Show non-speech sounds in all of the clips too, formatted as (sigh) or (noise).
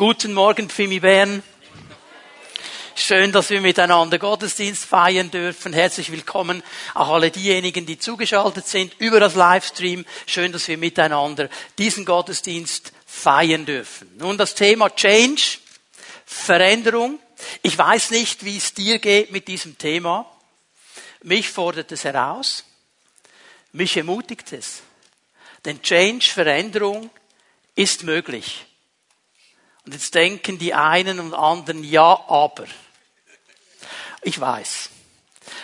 Guten Morgen, Pfimi Bern. Schön, dass wir miteinander Gottesdienst feiern dürfen. Herzlich willkommen auch alle diejenigen, die zugeschaltet sind über das Livestream. Schön, dass wir miteinander diesen Gottesdienst feiern dürfen. Nun das Thema Change, Veränderung. Ich weiß nicht, wie es dir geht mit diesem Thema. Mich fordert es heraus. Mich ermutigt es. Denn Change, Veränderung ist möglich. Und jetzt denken die einen und anderen, ja, aber. Ich weiß.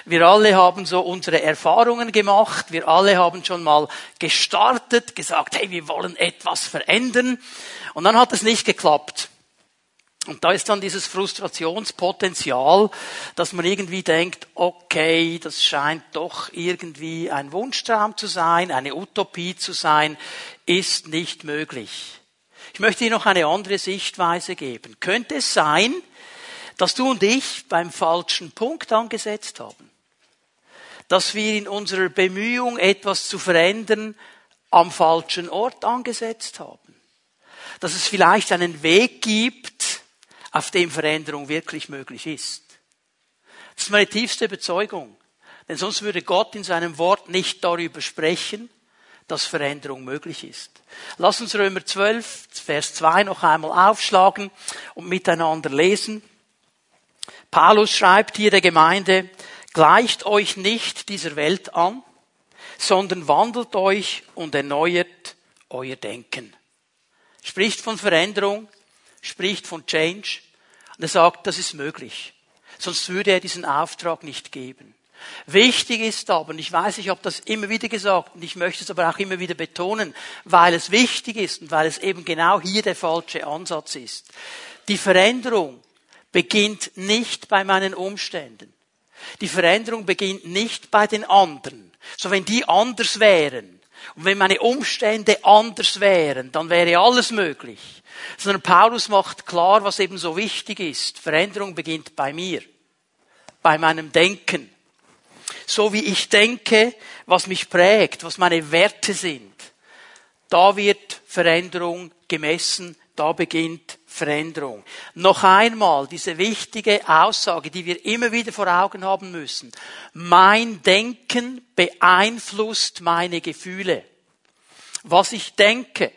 Wir alle haben so unsere Erfahrungen gemacht. Wir alle haben schon mal gestartet, gesagt, hey, wir wollen etwas verändern. Und dann hat es nicht geklappt. Und da ist dann dieses Frustrationspotenzial, dass man irgendwie denkt, okay, das scheint doch irgendwie ein Wunschtraum zu sein, eine Utopie zu sein, ist nicht möglich. Ich möchte dir noch eine andere Sichtweise geben. Könnte es sein, dass du und ich beim falschen Punkt angesetzt haben? Dass wir in unserer Bemühung, etwas zu verändern, am falschen Ort angesetzt haben? Dass es vielleicht einen Weg gibt, auf dem Veränderung wirklich möglich ist? Das ist meine tiefste Überzeugung. Denn sonst würde Gott in seinem Wort nicht darüber sprechen, dass Veränderung möglich ist. Lass uns Römer 12, Vers 2 noch einmal aufschlagen und miteinander lesen. Paulus schreibt hier der Gemeinde, gleicht euch nicht dieser Welt an, sondern wandelt euch und erneuert euer Denken. Spricht von Veränderung, spricht von Change und er sagt, das ist möglich. Sonst würde er diesen Auftrag nicht geben. Wichtig ist aber, und ich weiß, ich habe das immer wieder gesagt, und ich möchte es aber auch immer wieder betonen, weil es wichtig ist und weil es eben genau hier der falsche Ansatz ist. Die Veränderung beginnt nicht bei meinen Umständen. Die Veränderung beginnt nicht bei den anderen. So wenn die anders wären und wenn meine Umstände anders wären, dann wäre alles möglich. Sondern Paulus macht klar, was eben so wichtig ist. Veränderung beginnt bei mir, bei meinem Denken so wie ich denke, was mich prägt, was meine Werte sind. Da wird Veränderung gemessen, da beginnt Veränderung. Noch einmal diese wichtige Aussage, die wir immer wieder vor Augen haben müssen. Mein Denken beeinflusst meine Gefühle. Was ich denke,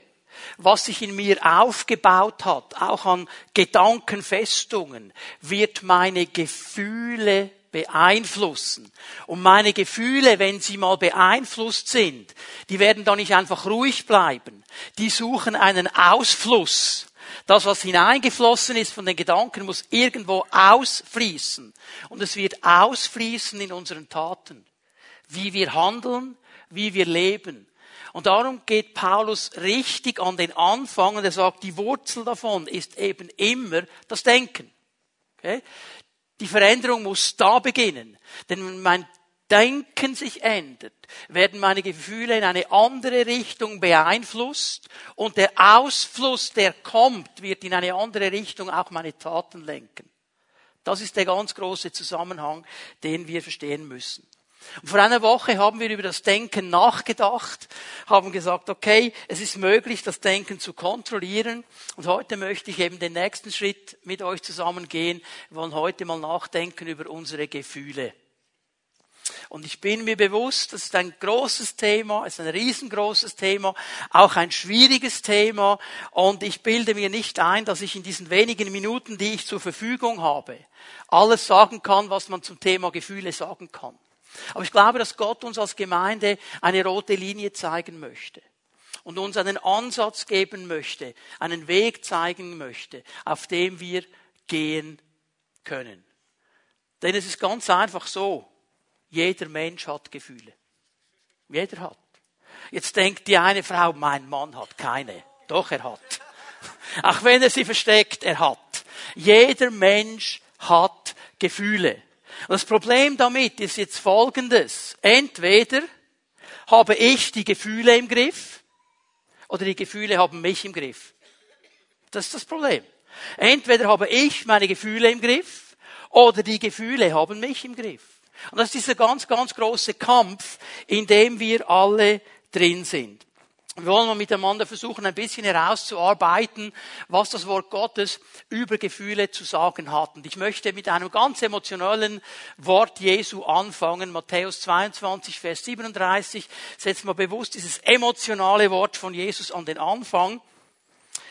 was sich in mir aufgebaut hat, auch an Gedankenfestungen, wird meine Gefühle beeinflussen. Und meine Gefühle, wenn sie mal beeinflusst sind, die werden da nicht einfach ruhig bleiben. Die suchen einen Ausfluss. Das, was hineingeflossen ist von den Gedanken, muss irgendwo ausfließen. Und es wird ausfließen in unseren Taten. Wie wir handeln, wie wir leben. Und darum geht Paulus richtig an den Anfang und er sagt, die Wurzel davon ist eben immer das Denken. Okay? Die Veränderung muss da beginnen. Denn wenn mein Denken sich ändert, werden meine Gefühle in eine andere Richtung beeinflusst und der Ausfluss, der kommt, wird in eine andere Richtung auch meine Taten lenken. Das ist der ganz große Zusammenhang, den wir verstehen müssen. Und vor einer Woche haben wir über das Denken nachgedacht, haben gesagt, okay, es ist möglich, das Denken zu kontrollieren. Und heute möchte ich eben den nächsten Schritt mit euch zusammengehen. Wir wollen heute mal nachdenken über unsere Gefühle. Und ich bin mir bewusst, das ist ein großes Thema, es ist ein riesengroßes Thema, auch ein schwieriges Thema. Und ich bilde mir nicht ein, dass ich in diesen wenigen Minuten, die ich zur Verfügung habe, alles sagen kann, was man zum Thema Gefühle sagen kann. Aber ich glaube, dass Gott uns als Gemeinde eine rote Linie zeigen möchte und uns einen Ansatz geben möchte, einen Weg zeigen möchte, auf dem wir gehen können. Denn es ist ganz einfach so, jeder Mensch hat Gefühle. Jeder hat. Jetzt denkt die eine Frau, mein Mann hat keine. Doch, er hat. Auch wenn er sie versteckt, er hat. Jeder Mensch hat Gefühle. Und das Problem damit ist jetzt folgendes. Entweder habe ich die Gefühle im Griff oder die Gefühle haben mich im Griff. Das ist das Problem. Entweder habe ich meine Gefühle im Griff oder die Gefühle haben mich im Griff. Und das ist dieser ganz, ganz große Kampf, in dem wir alle drin sind. Wir wollen mal miteinander versuchen, ein bisschen herauszuarbeiten, was das Wort Gottes über Gefühle zu sagen hat. Und ich möchte mit einem ganz emotionalen Wort Jesu anfangen. Matthäus 22, Vers 37. Setzt mal bewusst dieses emotionale Wort von Jesus an den Anfang.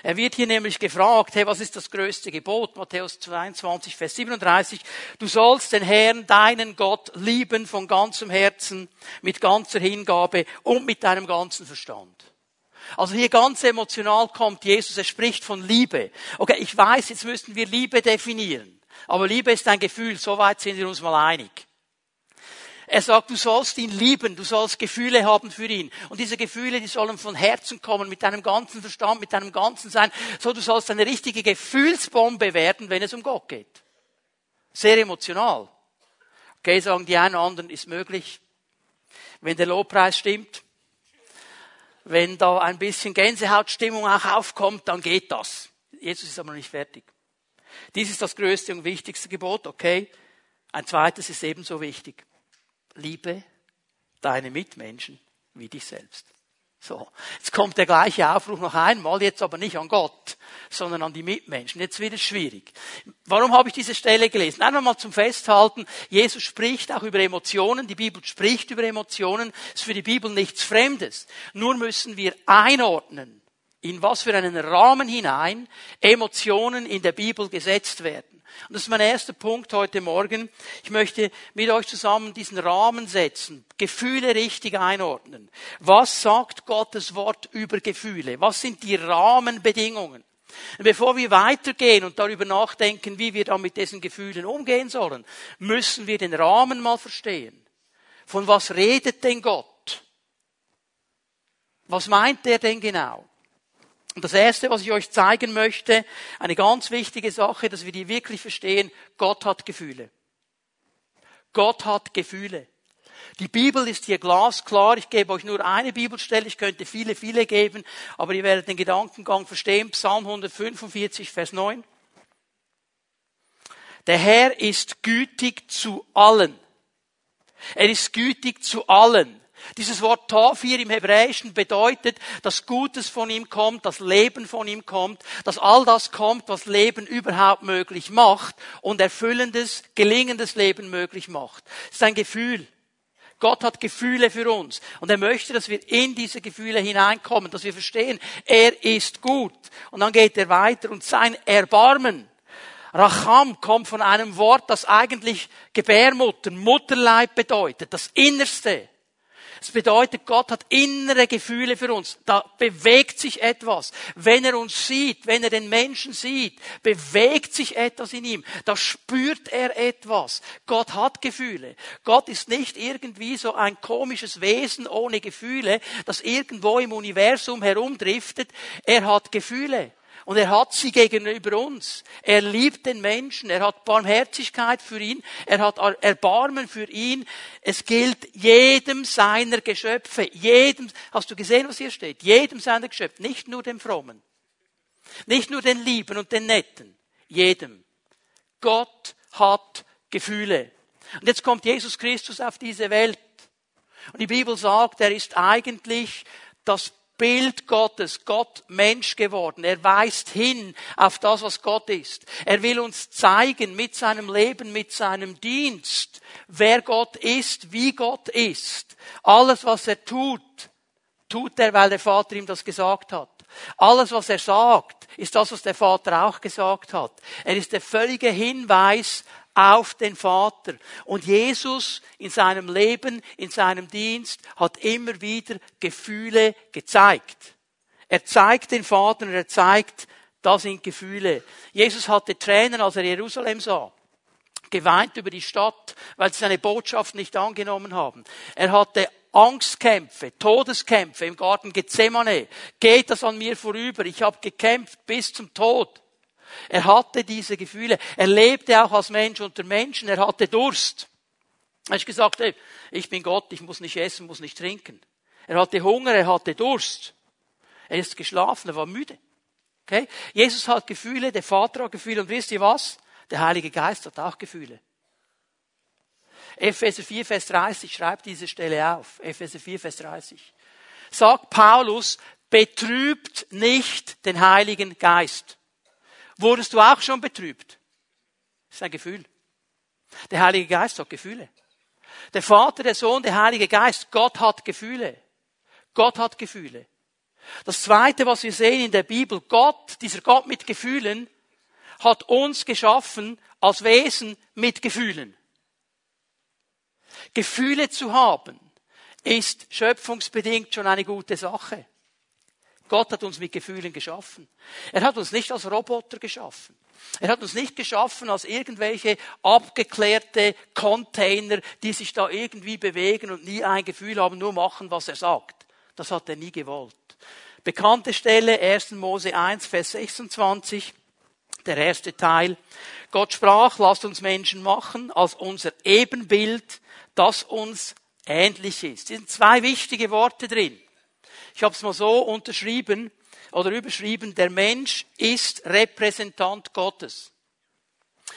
Er wird hier nämlich gefragt, hey, was ist das größte Gebot? Matthäus 22, Vers 37. Du sollst den Herrn, deinen Gott, lieben von ganzem Herzen, mit ganzer Hingabe und mit deinem ganzen Verstand. Also hier ganz emotional kommt Jesus, er spricht von Liebe. Okay, ich weiß, jetzt müssten wir Liebe definieren. Aber Liebe ist ein Gefühl, soweit sind wir uns mal einig. Er sagt, du sollst ihn lieben, du sollst Gefühle haben für ihn. Und diese Gefühle, die sollen von Herzen kommen, mit deinem ganzen Verstand, mit deinem ganzen Sein. So, du sollst eine richtige Gefühlsbombe werden, wenn es um Gott geht. Sehr emotional. Okay, sagen die einen anderen, ist möglich. Wenn der Lobpreis stimmt, wenn da ein bisschen Gänsehautstimmung auch aufkommt, dann geht das. Jesus ist aber noch nicht fertig. Dies ist das größte und wichtigste Gebot, okay? Ein zweites ist ebenso wichtig liebe deine Mitmenschen wie dich selbst. So, jetzt kommt der gleiche Aufruf noch einmal, jetzt aber nicht an Gott, sondern an die Mitmenschen. Jetzt wird es schwierig. Warum habe ich diese Stelle gelesen? Einmal mal zum Festhalten, Jesus spricht auch über Emotionen, die Bibel spricht über Emotionen, ist für die Bibel nichts Fremdes. Nur müssen wir einordnen, in was für einen Rahmen hinein Emotionen in der Bibel gesetzt werden. Und das ist mein erster Punkt heute Morgen. Ich möchte mit euch zusammen diesen Rahmen setzen, Gefühle richtig einordnen. Was sagt Gottes Wort über Gefühle? Was sind die Rahmenbedingungen? Und bevor wir weitergehen und darüber nachdenken, wie wir dann mit diesen Gefühlen umgehen sollen, müssen wir den Rahmen mal verstehen. Von was redet denn Gott? Was meint er denn genau? Und das Erste, was ich euch zeigen möchte, eine ganz wichtige Sache, dass wir die wirklich verstehen, Gott hat Gefühle. Gott hat Gefühle. Die Bibel ist hier glasklar. Ich gebe euch nur eine Bibelstelle. Ich könnte viele, viele geben, aber ihr werdet den Gedankengang verstehen. Psalm 145, Vers 9. Der Herr ist gütig zu allen. Er ist gütig zu allen. Dieses Wort Tov hier im Hebräischen bedeutet, dass Gutes von ihm kommt, dass Leben von ihm kommt, dass all das kommt, was Leben überhaupt möglich macht und erfüllendes, gelingendes Leben möglich macht. Es ist ein Gefühl. Gott hat Gefühle für uns und er möchte, dass wir in diese Gefühle hineinkommen, dass wir verstehen, er ist gut. Und dann geht er weiter und sein Erbarmen, Racham kommt von einem Wort, das eigentlich Gebärmutter, Mutterleib bedeutet, das Innerste. Das bedeutet, Gott hat innere Gefühle für uns. Da bewegt sich etwas. Wenn er uns sieht, wenn er den Menschen sieht, bewegt sich etwas in ihm. Da spürt er etwas. Gott hat Gefühle. Gott ist nicht irgendwie so ein komisches Wesen ohne Gefühle, das irgendwo im Universum herumdriftet. Er hat Gefühle. Und er hat sie gegenüber uns. Er liebt den Menschen. Er hat Barmherzigkeit für ihn. Er hat Erbarmen für ihn. Es gilt jedem seiner Geschöpfe. Jedem, hast du gesehen, was hier steht? Jedem seiner Geschöpfe. Nicht nur dem Frommen. Nicht nur den Lieben und den Netten. Jedem. Gott hat Gefühle. Und jetzt kommt Jesus Christus auf diese Welt. Und die Bibel sagt, er ist eigentlich das Bild Gottes, Gott Mensch geworden. Er weist hin auf das, was Gott ist. Er will uns zeigen mit seinem Leben, mit seinem Dienst, wer Gott ist, wie Gott ist. Alles, was er tut, tut er, weil der Vater ihm das gesagt hat. Alles, was er sagt, ist das, was der Vater auch gesagt hat. Er ist der völlige Hinweis auf den Vater. Und Jesus in seinem Leben, in seinem Dienst hat immer wieder Gefühle gezeigt. Er zeigt den Vater und er zeigt, das sind Gefühle. Jesus hatte Tränen, als er Jerusalem sah. Geweint über die Stadt, weil sie seine Botschaft nicht angenommen haben. Er hatte Angstkämpfe, Todeskämpfe im Garten Gethsemane. Geht das an mir vorüber? Ich habe gekämpft bis zum Tod. Er hatte diese Gefühle. Er lebte auch als Mensch unter Menschen. Er hatte Durst. Er hat gesagt, hey, ich bin Gott, ich muss nicht essen, muss nicht trinken. Er hatte Hunger, er hatte Durst. Er ist geschlafen, er war müde. Okay? Jesus hat Gefühle, der Vater hat Gefühle und wisst ihr was? Der Heilige Geist hat auch Gefühle. Epheser 4, Vers 30 schreibt diese Stelle auf. Epheser 4, Vers 30. sagt Paulus, betrübt nicht den Heiligen Geist. Wurdest du auch schon betrübt? Das ist ein Gefühl. Der Heilige Geist hat Gefühle. Der Vater, der Sohn, der Heilige Geist, Gott hat Gefühle. Gott hat Gefühle. Das zweite, was wir sehen in der Bibel, Gott, dieser Gott mit Gefühlen, hat uns geschaffen als Wesen mit Gefühlen. Gefühle zu haben, ist schöpfungsbedingt schon eine gute Sache. Gott hat uns mit Gefühlen geschaffen. Er hat uns nicht als Roboter geschaffen. Er hat uns nicht geschaffen als irgendwelche abgeklärte Container, die sich da irgendwie bewegen und nie ein Gefühl haben, nur machen, was er sagt. Das hat er nie gewollt. Bekannte Stelle, 1. Mose 1, Vers 26, der erste Teil. Gott sprach, lasst uns Menschen machen als unser Ebenbild, das uns ähnlich ist. Es sind zwei wichtige Worte drin. Ich habe es mal so unterschrieben oder überschrieben, der Mensch ist Repräsentant Gottes.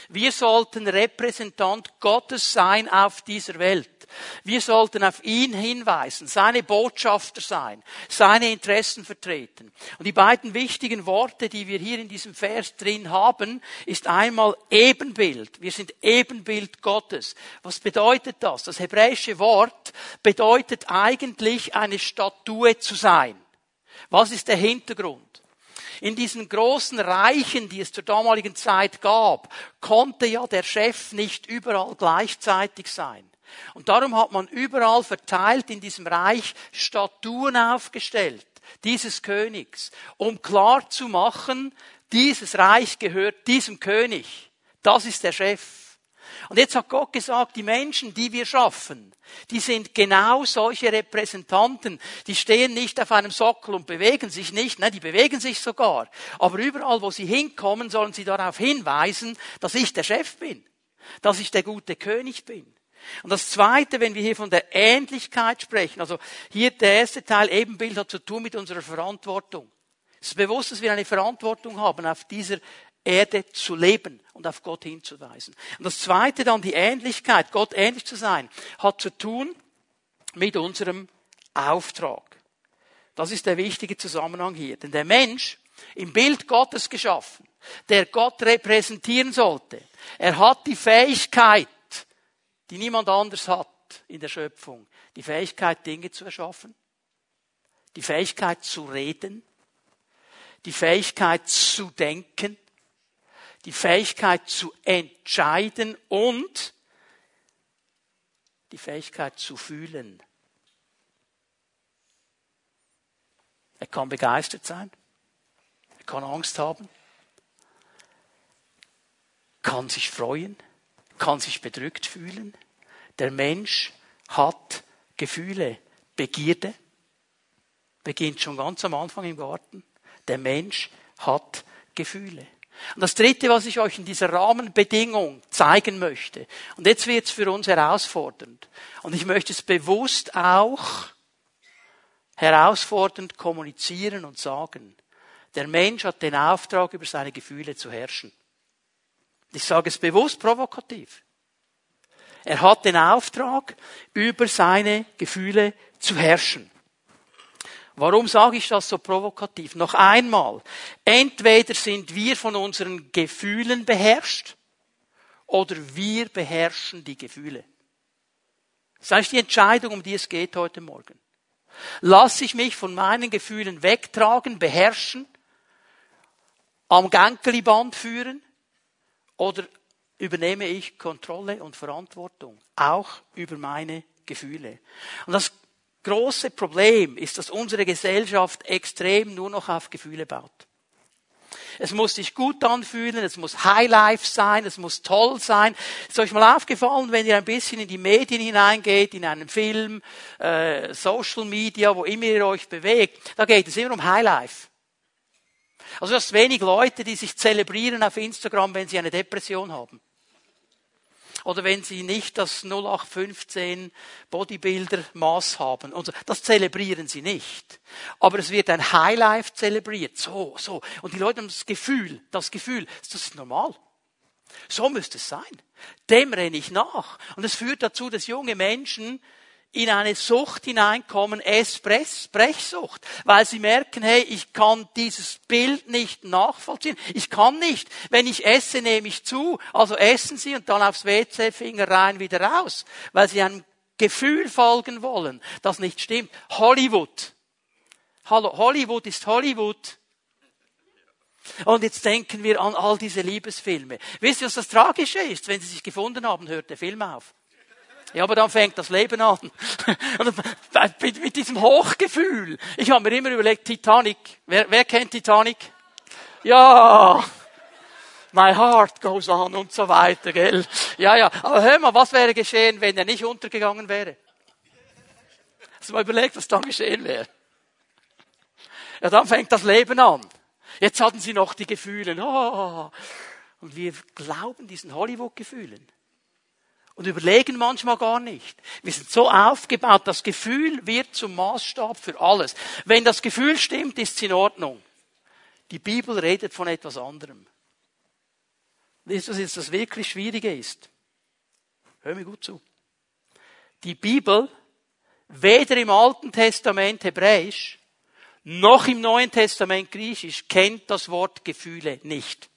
Wir sollten Repräsentant Gottes sein auf dieser Welt. Wir sollten auf ihn hinweisen, seine Botschafter sein, seine Interessen vertreten. Und die beiden wichtigen Worte, die wir hier in diesem Vers drin haben, ist einmal Ebenbild. Wir sind Ebenbild Gottes. Was bedeutet das? Das hebräische Wort bedeutet eigentlich eine Statue zu sein. Was ist der Hintergrund? In diesen großen Reichen, die es zur damaligen Zeit gab, konnte ja der Chef nicht überall gleichzeitig sein. Und darum hat man überall verteilt in diesem Reich Statuen aufgestellt, dieses Königs, um klar zu machen, dieses Reich gehört diesem König. Das ist der Chef. Und jetzt hat Gott gesagt, die Menschen, die wir schaffen, die sind genau solche Repräsentanten. Die stehen nicht auf einem Sockel und bewegen sich nicht, nein, die bewegen sich sogar. Aber überall, wo sie hinkommen, sollen sie darauf hinweisen, dass ich der Chef bin, dass ich der gute König bin. Und das Zweite, wenn wir hier von der Ähnlichkeit sprechen, also hier der erste Teil Ebenbild hat zu tun mit unserer Verantwortung. Es ist bewusst, dass wir eine Verantwortung haben auf dieser Erde zu leben und auf Gott hinzuweisen. Und das zweite dann, die Ähnlichkeit, Gott ähnlich zu sein, hat zu tun mit unserem Auftrag. Das ist der wichtige Zusammenhang hier. Denn der Mensch, im Bild Gottes geschaffen, der Gott repräsentieren sollte, er hat die Fähigkeit, die niemand anders hat in der Schöpfung, die Fähigkeit, Dinge zu erschaffen, die Fähigkeit zu reden, die Fähigkeit zu denken, die Fähigkeit zu entscheiden und die Fähigkeit zu fühlen. Er kann begeistert sein, er kann Angst haben, kann sich freuen, kann sich bedrückt fühlen. Der Mensch hat Gefühle, Begierde, beginnt schon ganz am Anfang im Garten. Der Mensch hat Gefühle. Und das Dritte, was ich euch in dieser Rahmenbedingung zeigen möchte, und jetzt wird es für uns herausfordernd, und ich möchte es bewusst auch herausfordernd kommunizieren und sagen, der Mensch hat den Auftrag, über seine Gefühle zu herrschen. Ich sage es bewusst provokativ. Er hat den Auftrag, über seine Gefühle zu herrschen. Warum sage ich das so provokativ? Noch einmal, entweder sind wir von unseren Gefühlen beherrscht oder wir beherrschen die Gefühle. Das ist die Entscheidung, um die es geht heute Morgen. Lass ich mich von meinen Gefühlen wegtragen, beherrschen, am Gankeliband führen oder übernehme ich Kontrolle und Verantwortung, auch über meine Gefühle. Und das große Problem ist, dass unsere Gesellschaft extrem nur noch auf Gefühle baut. Es muss sich gut anfühlen, es muss Highlife sein, es muss toll sein. Ist euch mal aufgefallen, wenn ihr ein bisschen in die Medien hineingeht, in einen Film, äh, Social Media, wo immer ihr euch bewegt, da geht es immer um Highlife. Also du hast wenig Leute, die sich zelebrieren auf Instagram, wenn sie eine Depression haben oder wenn sie nicht das 0815 Bodybuilder Maß haben. Und so. Das zelebrieren sie nicht. Aber es wird ein Highlife zelebriert. So, so. Und die Leute haben das Gefühl, das Gefühl, das ist normal. So müsste es sein. Dem renne ich nach. Und es führt dazu, dass junge Menschen in eine Sucht hineinkommen, Essbrechsucht, weil sie merken, hey, ich kann dieses Bild nicht nachvollziehen. Ich kann nicht. Wenn ich esse, nehme ich zu. Also essen sie und dann aufs WC, Finger rein, wieder raus, weil sie einem Gefühl folgen wollen, das nicht stimmt. Hollywood. Hallo, Hollywood ist Hollywood. Und jetzt denken wir an all diese Liebesfilme. Wisst ihr, was das Tragische ist? Wenn sie sich gefunden haben, hört der Film auf. Ja, aber dann fängt das Leben an. (laughs) mit, diesem Hochgefühl. Ich habe mir immer überlegt, Titanic. Wer, wer kennt Titanic? Ja. My heart goes on und so weiter, gell? Ja, ja. Aber hör mal, was wäre geschehen, wenn er nicht untergegangen wäre? Hast du mal überlegt, was dann geschehen wäre? Ja, dann fängt das Leben an. Jetzt hatten sie noch die Gefühle. Oh. Und wir glauben diesen Hollywood-Gefühlen und überlegen manchmal gar nicht. Wir sind so aufgebaut, das Gefühl wird zum Maßstab für alles. Wenn das Gefühl stimmt, ist es in Ordnung. Die Bibel redet von etwas anderem. Wisst ihr, was jetzt das wirklich Schwierige ist? Hör mir gut zu. Die Bibel, weder im Alten Testament Hebräisch, noch im Neuen Testament Griechisch, kennt das Wort Gefühle nicht.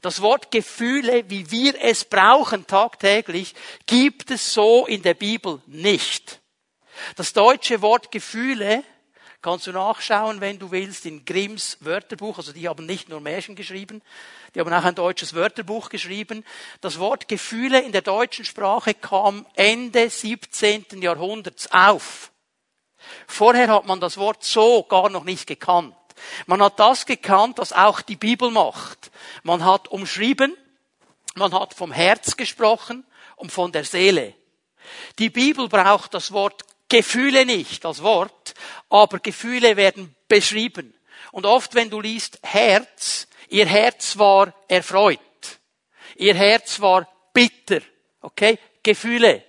Das Wort Gefühle, wie wir es brauchen tagtäglich, gibt es so in der Bibel nicht. Das deutsche Wort Gefühle kannst du nachschauen, wenn du willst, in Grimms Wörterbuch. Also die haben nicht nur Märchen geschrieben, die haben auch ein deutsches Wörterbuch geschrieben. Das Wort Gefühle in der deutschen Sprache kam Ende 17. Jahrhunderts auf. Vorher hat man das Wort so gar noch nicht gekannt. Man hat das gekannt, was auch die Bibel macht. Man hat umschrieben, man hat vom Herz gesprochen und von der Seele. Die Bibel braucht das Wort Gefühle nicht als Wort, aber Gefühle werden beschrieben. Und oft, wenn du liest Herz, ihr Herz war erfreut. Ihr Herz war bitter. Okay? Gefühle.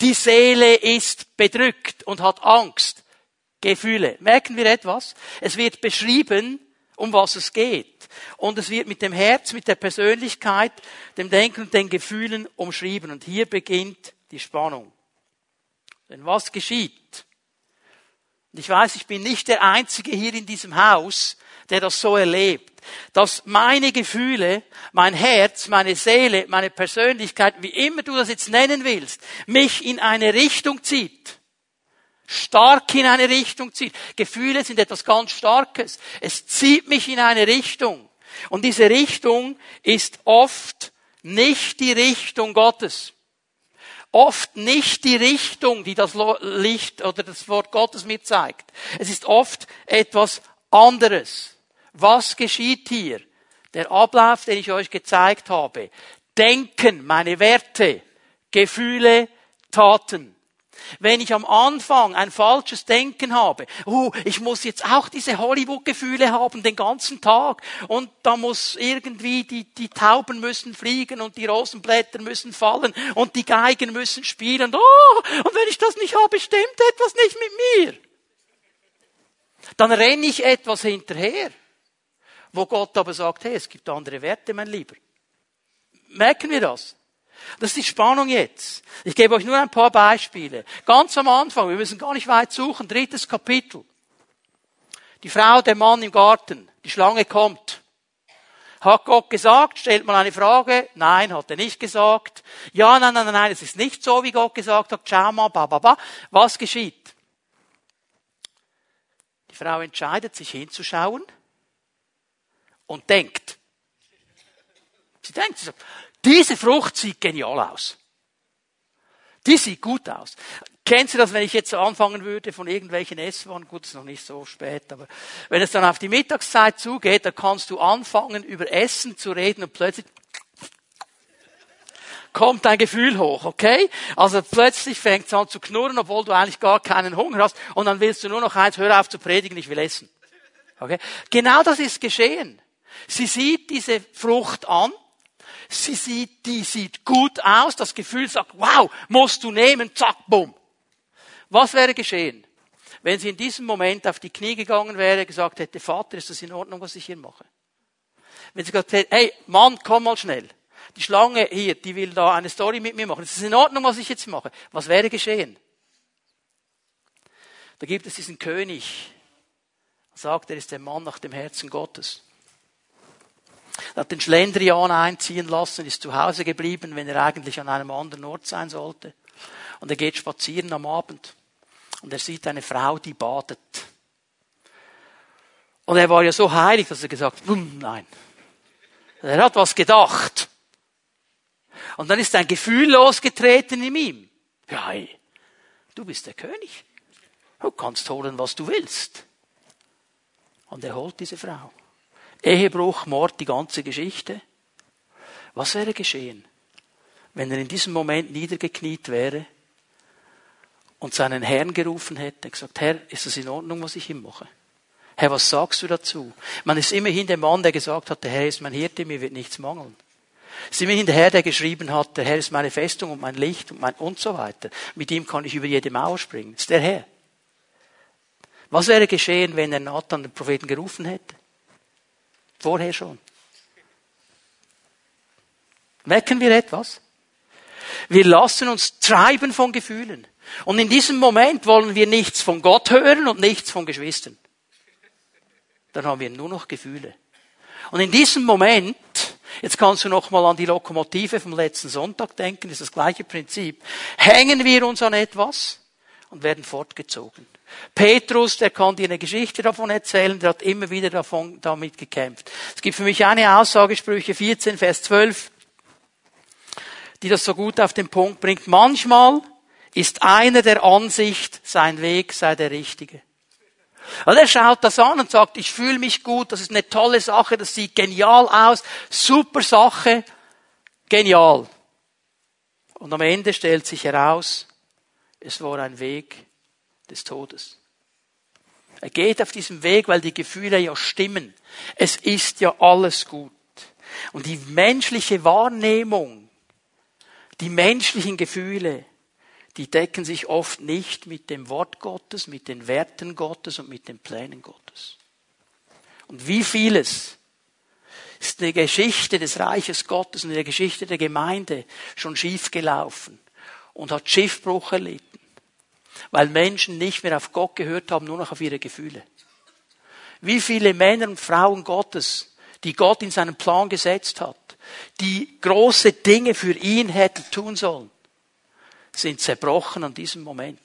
Die Seele ist bedrückt und hat Angst. Gefühle. Merken wir etwas? Es wird beschrieben, um was es geht. Und es wird mit dem Herz, mit der Persönlichkeit, dem Denken und den Gefühlen umschrieben. Und hier beginnt die Spannung. Denn was geschieht? Ich weiß, ich bin nicht der Einzige hier in diesem Haus, der das so erlebt, dass meine Gefühle, mein Herz, meine Seele, meine Persönlichkeit, wie immer du das jetzt nennen willst, mich in eine Richtung zieht stark in eine Richtung zieht. Gefühle sind etwas ganz Starkes. Es zieht mich in eine Richtung. Und diese Richtung ist oft nicht die Richtung Gottes. Oft nicht die Richtung, die das Licht oder das Wort Gottes mir zeigt. Es ist oft etwas anderes. Was geschieht hier? Der Ablauf, den ich euch gezeigt habe. Denken, meine Werte, Gefühle, Taten. Wenn ich am Anfang ein falsches Denken habe, uh, ich muss jetzt auch diese Hollywood-Gefühle haben den ganzen Tag und da muss irgendwie die, die Tauben müssen fliegen und die Rosenblätter müssen fallen und die Geigen müssen spielen. Oh, und wenn ich das nicht habe, stimmt etwas nicht mit mir. Dann renne ich etwas hinterher, wo Gott aber sagt, hey, es gibt andere Werte, mein Lieber. Merken wir das? Das ist die Spannung jetzt. Ich gebe euch nur ein paar Beispiele. Ganz am Anfang, wir müssen gar nicht weit suchen, drittes Kapitel. Die Frau, der Mann im Garten, die Schlange kommt. Hat Gott gesagt, stellt mal eine Frage. Nein, hat er nicht gesagt. Ja, nein, nein, nein, es ist nicht so, wie Gott gesagt hat. Schau mal, ba, ba, ba. Was geschieht? Die Frau entscheidet, sich hinzuschauen und denkt. Sie denkt, sie diese Frucht sieht genial aus. Die sieht gut aus. Kennst du das, wenn ich jetzt so anfangen würde von irgendwelchen Esswaren? Gut, ist noch nicht so spät, aber wenn es dann auf die Mittagszeit zugeht, dann kannst du anfangen, über Essen zu reden und plötzlich kommt ein Gefühl hoch, okay? Also plötzlich fängt es an zu knurren, obwohl du eigentlich gar keinen Hunger hast und dann willst du nur noch eins, hör auf zu predigen, ich will essen. Okay? Genau das ist geschehen. Sie sieht diese Frucht an sie sieht, die sieht gut aus, das Gefühl sagt, wow, musst du nehmen, zack, bumm. Was wäre geschehen, wenn sie in diesem Moment auf die Knie gegangen wäre, gesagt hätte, Vater, ist das in Ordnung, was ich hier mache? Wenn sie gesagt hätte, hey, Mann, komm mal schnell. die Schlange hier, die will da eine Story mit mir machen. Ist in Ordnung, was ich jetzt mache. Was wäre geschehen? Da gibt es diesen König, sagt, er ist der Mann nach dem Herzen Gottes. Er hat den Schlendrian einziehen lassen, ist zu Hause geblieben, wenn er eigentlich an einem anderen Ort sein sollte. Und er geht spazieren am Abend. Und er sieht eine Frau, die badet. Und er war ja so heilig, dass er gesagt, hm, nein. Er hat was gedacht. Und dann ist ein Gefühl losgetreten in ihm. Ja, hey, du bist der König. Du kannst holen, was du willst. Und er holt diese Frau. Ehebruch, Mord, die ganze Geschichte. Was wäre geschehen, wenn er in diesem Moment niedergekniet wäre und seinen Herrn gerufen hätte, gesagt, Herr, ist das in Ordnung, was ich ihm mache? Herr, was sagst du dazu? Man ist immerhin der Mann, der gesagt hat, der Herr ist mein Hirte, mir wird nichts mangeln. Es ist immerhin der Herr, der geschrieben hat, der Herr ist meine Festung und mein Licht und mein und so weiter. Mit ihm kann ich über jede Mauer springen. Das ist der Herr. Was wäre geschehen, wenn er Nathan, den Propheten, gerufen hätte? Vorher schon. Merken wir etwas? Wir lassen uns treiben von Gefühlen. Und in diesem Moment wollen wir nichts von Gott hören und nichts von Geschwistern. Dann haben wir nur noch Gefühle. Und in diesem Moment, jetzt kannst du noch mal an die Lokomotive vom letzten Sonntag denken, ist das gleiche Prinzip, hängen wir uns an etwas und werden fortgezogen. Petrus, der kann dir eine Geschichte davon erzählen, der hat immer wieder davon, damit gekämpft. Es gibt für mich eine Aussagesprüche 14, Vers 12, die das so gut auf den Punkt bringt. Manchmal ist einer der Ansicht, sein Weg sei der richtige. Und er schaut das an und sagt, ich fühle mich gut, das ist eine tolle Sache, das sieht genial aus, super Sache, genial. Und am Ende stellt sich heraus, es war ein Weg des Todes. Er geht auf diesem Weg, weil die Gefühle ja stimmen. Es ist ja alles gut. Und die menschliche Wahrnehmung, die menschlichen Gefühle, die decken sich oft nicht mit dem Wort Gottes, mit den Werten Gottes und mit den Plänen Gottes. Und wie vieles ist in der Geschichte des Reiches Gottes und in der Geschichte der Gemeinde schon schiefgelaufen und hat Schiffbruch erlitten, weil Menschen nicht mehr auf Gott gehört haben, nur noch auf ihre Gefühle. Wie viele Männer und Frauen Gottes, die Gott in seinen Plan gesetzt hat, die große Dinge für ihn hätten tun sollen, sind zerbrochen an diesem Moment,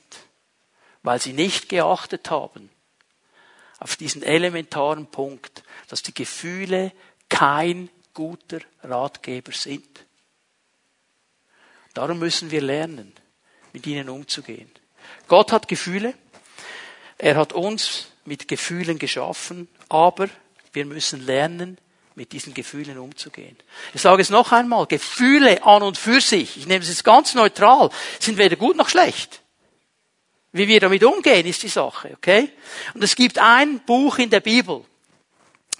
weil sie nicht geachtet haben auf diesen elementaren Punkt, dass die Gefühle kein guter Ratgeber sind. Darum müssen wir lernen, mit ihnen umzugehen. Gott hat Gefühle. Er hat uns mit Gefühlen geschaffen, aber wir müssen lernen, mit diesen Gefühlen umzugehen. Ich sage es noch einmal, Gefühle an und für sich, ich nehme es jetzt ganz neutral, sind weder gut noch schlecht. Wie wir damit umgehen, ist die Sache, okay? Und es gibt ein Buch in der Bibel,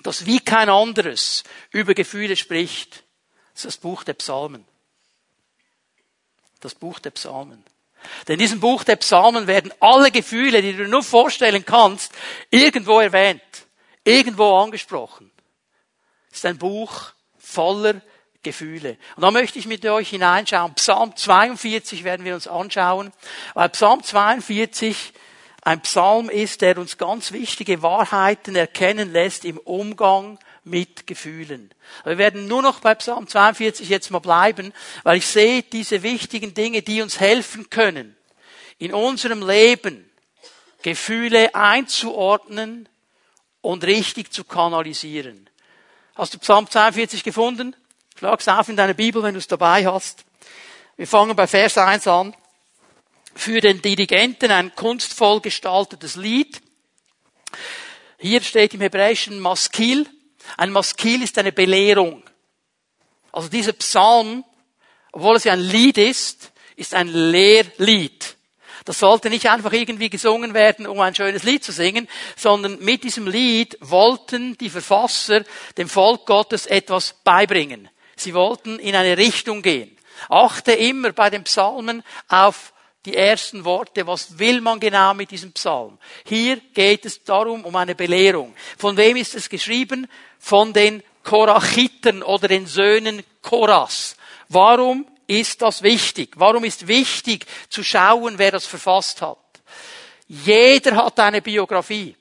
das wie kein anderes über Gefühle spricht. Das ist das Buch der Psalmen. Das Buch der Psalmen. Denn in diesem Buch der Psalmen werden alle Gefühle, die du nur vorstellen kannst, irgendwo erwähnt, irgendwo angesprochen ist ein Buch voller Gefühle. Und da möchte ich mit euch hineinschauen. Psalm 42 werden wir uns anschauen, weil Psalm 42 ein Psalm ist, der uns ganz wichtige Wahrheiten erkennen lässt im Umgang mit Gefühlen. Wir werden nur noch bei Psalm 42 jetzt mal bleiben, weil ich sehe diese wichtigen Dinge, die uns helfen können, in unserem Leben Gefühle einzuordnen und richtig zu kanalisieren. Hast du Psalm 42 gefunden? Schlag's auf in deiner Bibel, wenn du es dabei hast. Wir fangen bei Vers 1 an. Für den Dirigenten ein kunstvoll gestaltetes Lied. Hier steht im Hebräischen Maskil. Ein Maskil ist eine Belehrung. Also dieser Psalm, obwohl es ja ein Lied ist, ist ein Lehrlied. Das sollte nicht einfach irgendwie gesungen werden, um ein schönes Lied zu singen, sondern mit diesem Lied wollten die Verfasser dem Volk Gottes etwas beibringen. Sie wollten in eine Richtung gehen. Achte immer bei den Psalmen auf die ersten Worte. Was will man genau mit diesem Psalm? Hier geht es darum, um eine Belehrung. Von wem ist es geschrieben? Von den Korachiten oder den Söhnen Koras. Warum ist das wichtig? Warum ist wichtig zu schauen, wer das verfasst hat? Jeder hat eine Biografie.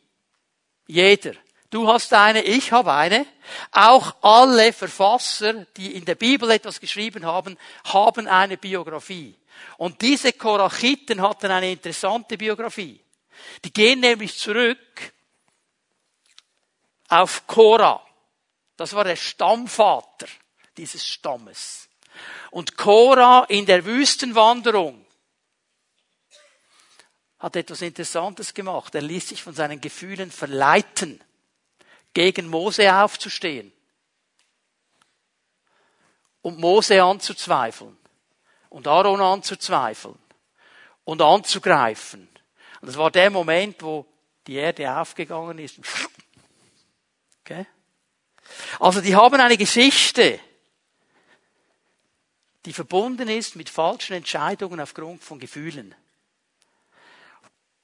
Jeder. Du hast eine, ich habe eine. Auch alle Verfasser, die in der Bibel etwas geschrieben haben, haben eine Biografie. Und diese Korachiten hatten eine interessante Biografie. Die gehen nämlich zurück auf Korah. Das war der Stammvater dieses Stammes. Und Korah in der Wüstenwanderung hat etwas Interessantes gemacht. Er ließ sich von seinen Gefühlen verleiten, gegen Mose aufzustehen und Mose anzuzweifeln und Aaron anzuzweifeln und anzugreifen. Und das war der Moment, wo die Erde aufgegangen ist. Okay? Also die haben eine Geschichte, die verbunden ist mit falschen Entscheidungen aufgrund von Gefühlen.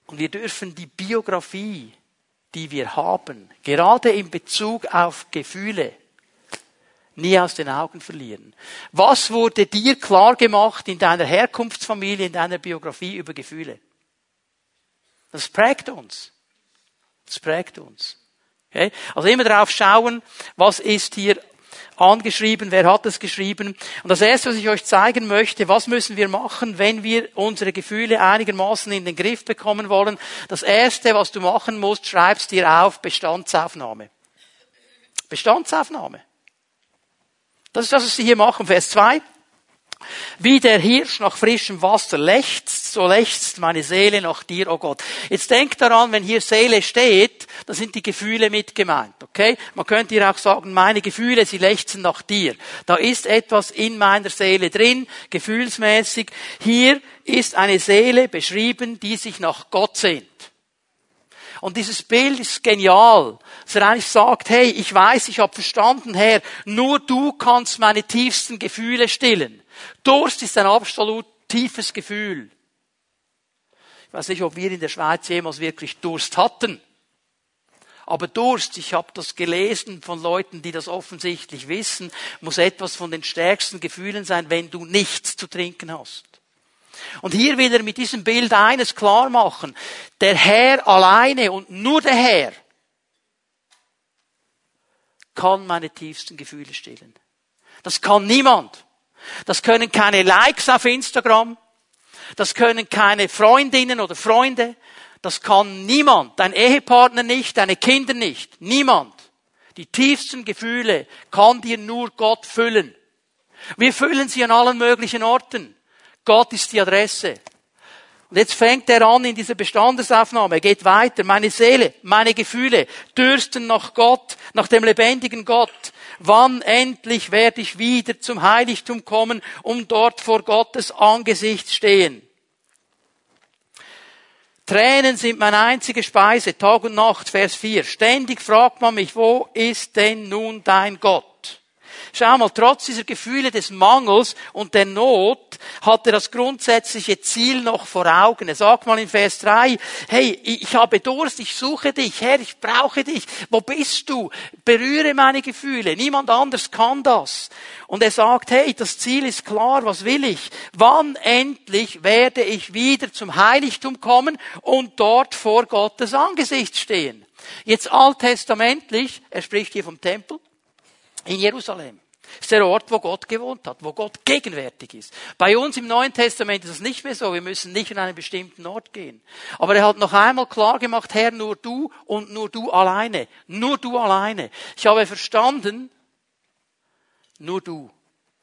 Und wir dürfen die Biografie, die wir haben, gerade in Bezug auf Gefühle, nie aus den Augen verlieren. Was wurde dir klar gemacht in deiner Herkunftsfamilie, in deiner Biografie über Gefühle? Das prägt uns. Das prägt uns. Okay? Also immer darauf schauen, was ist hier angeschrieben, wer hat es geschrieben. Und das Erste, was ich euch zeigen möchte, was müssen wir machen, wenn wir unsere Gefühle einigermaßen in den Griff bekommen wollen. Das Erste, was du machen musst, schreibst dir auf Bestandsaufnahme. Bestandsaufnahme. Das ist das, was sie hier machen. Vers 2. Wie der Hirsch nach frischem Wasser lechzt, so lechzt meine Seele nach dir, oh Gott. Jetzt denkt daran, wenn hier Seele steht, da sind die Gefühle mit gemeint, okay? Man könnte hier auch sagen, meine Gefühle, sie lechzen nach dir. Da ist etwas in meiner Seele drin, gefühlsmäßig. Hier ist eine Seele beschrieben, die sich nach Gott sehnt. Und dieses Bild ist genial, dass er eigentlich sagt, hey, ich weiß, ich habe verstanden, Herr, nur du kannst meine tiefsten Gefühle stillen. Durst ist ein absolut tiefes Gefühl. Ich weiß nicht, ob wir in der Schweiz jemals wirklich Durst hatten. Aber Durst, ich habe das gelesen von Leuten, die das offensichtlich wissen, muss etwas von den stärksten Gefühlen sein, wenn du nichts zu trinken hast. Und hier will er mit diesem Bild eines klar machen. Der Herr alleine und nur der Herr kann meine tiefsten Gefühle stillen. Das kann niemand. Das können keine Likes auf Instagram. Das können keine Freundinnen oder Freunde. Das kann niemand. Dein Ehepartner nicht, deine Kinder nicht. Niemand. Die tiefsten Gefühle kann dir nur Gott füllen. Wir füllen sie an allen möglichen Orten. Gott ist die Adresse. Und jetzt fängt er an in dieser Bestandesaufnahme. Er geht weiter. Meine Seele, meine Gefühle dürsten nach Gott, nach dem lebendigen Gott. Wann endlich werde ich wieder zum Heiligtum kommen, um dort vor Gottes Angesicht stehen? Tränen sind meine einzige Speise, Tag und Nacht, Vers 4. Ständig fragt man mich, wo ist denn nun dein Gott? Schau mal, trotz dieser Gefühle des Mangels und der Not hat er das grundsätzliche Ziel noch vor Augen. Er sagt mal in Vers 3, hey, ich habe Durst, ich suche dich, Herr, ich brauche dich. Wo bist du? Berühre meine Gefühle. Niemand anders kann das. Und er sagt, hey, das Ziel ist klar, was will ich? Wann endlich werde ich wieder zum Heiligtum kommen und dort vor Gottes Angesicht stehen? Jetzt alttestamentlich, er spricht hier vom Tempel in Jerusalem. Das ist der Ort, wo Gott gewohnt hat, wo Gott gegenwärtig ist. Bei uns im Neuen Testament ist das nicht mehr so. Wir müssen nicht in einen bestimmten Ort gehen. Aber er hat noch einmal klar gemacht, Herr, nur du und nur du alleine. Nur du alleine. Ich habe verstanden, nur du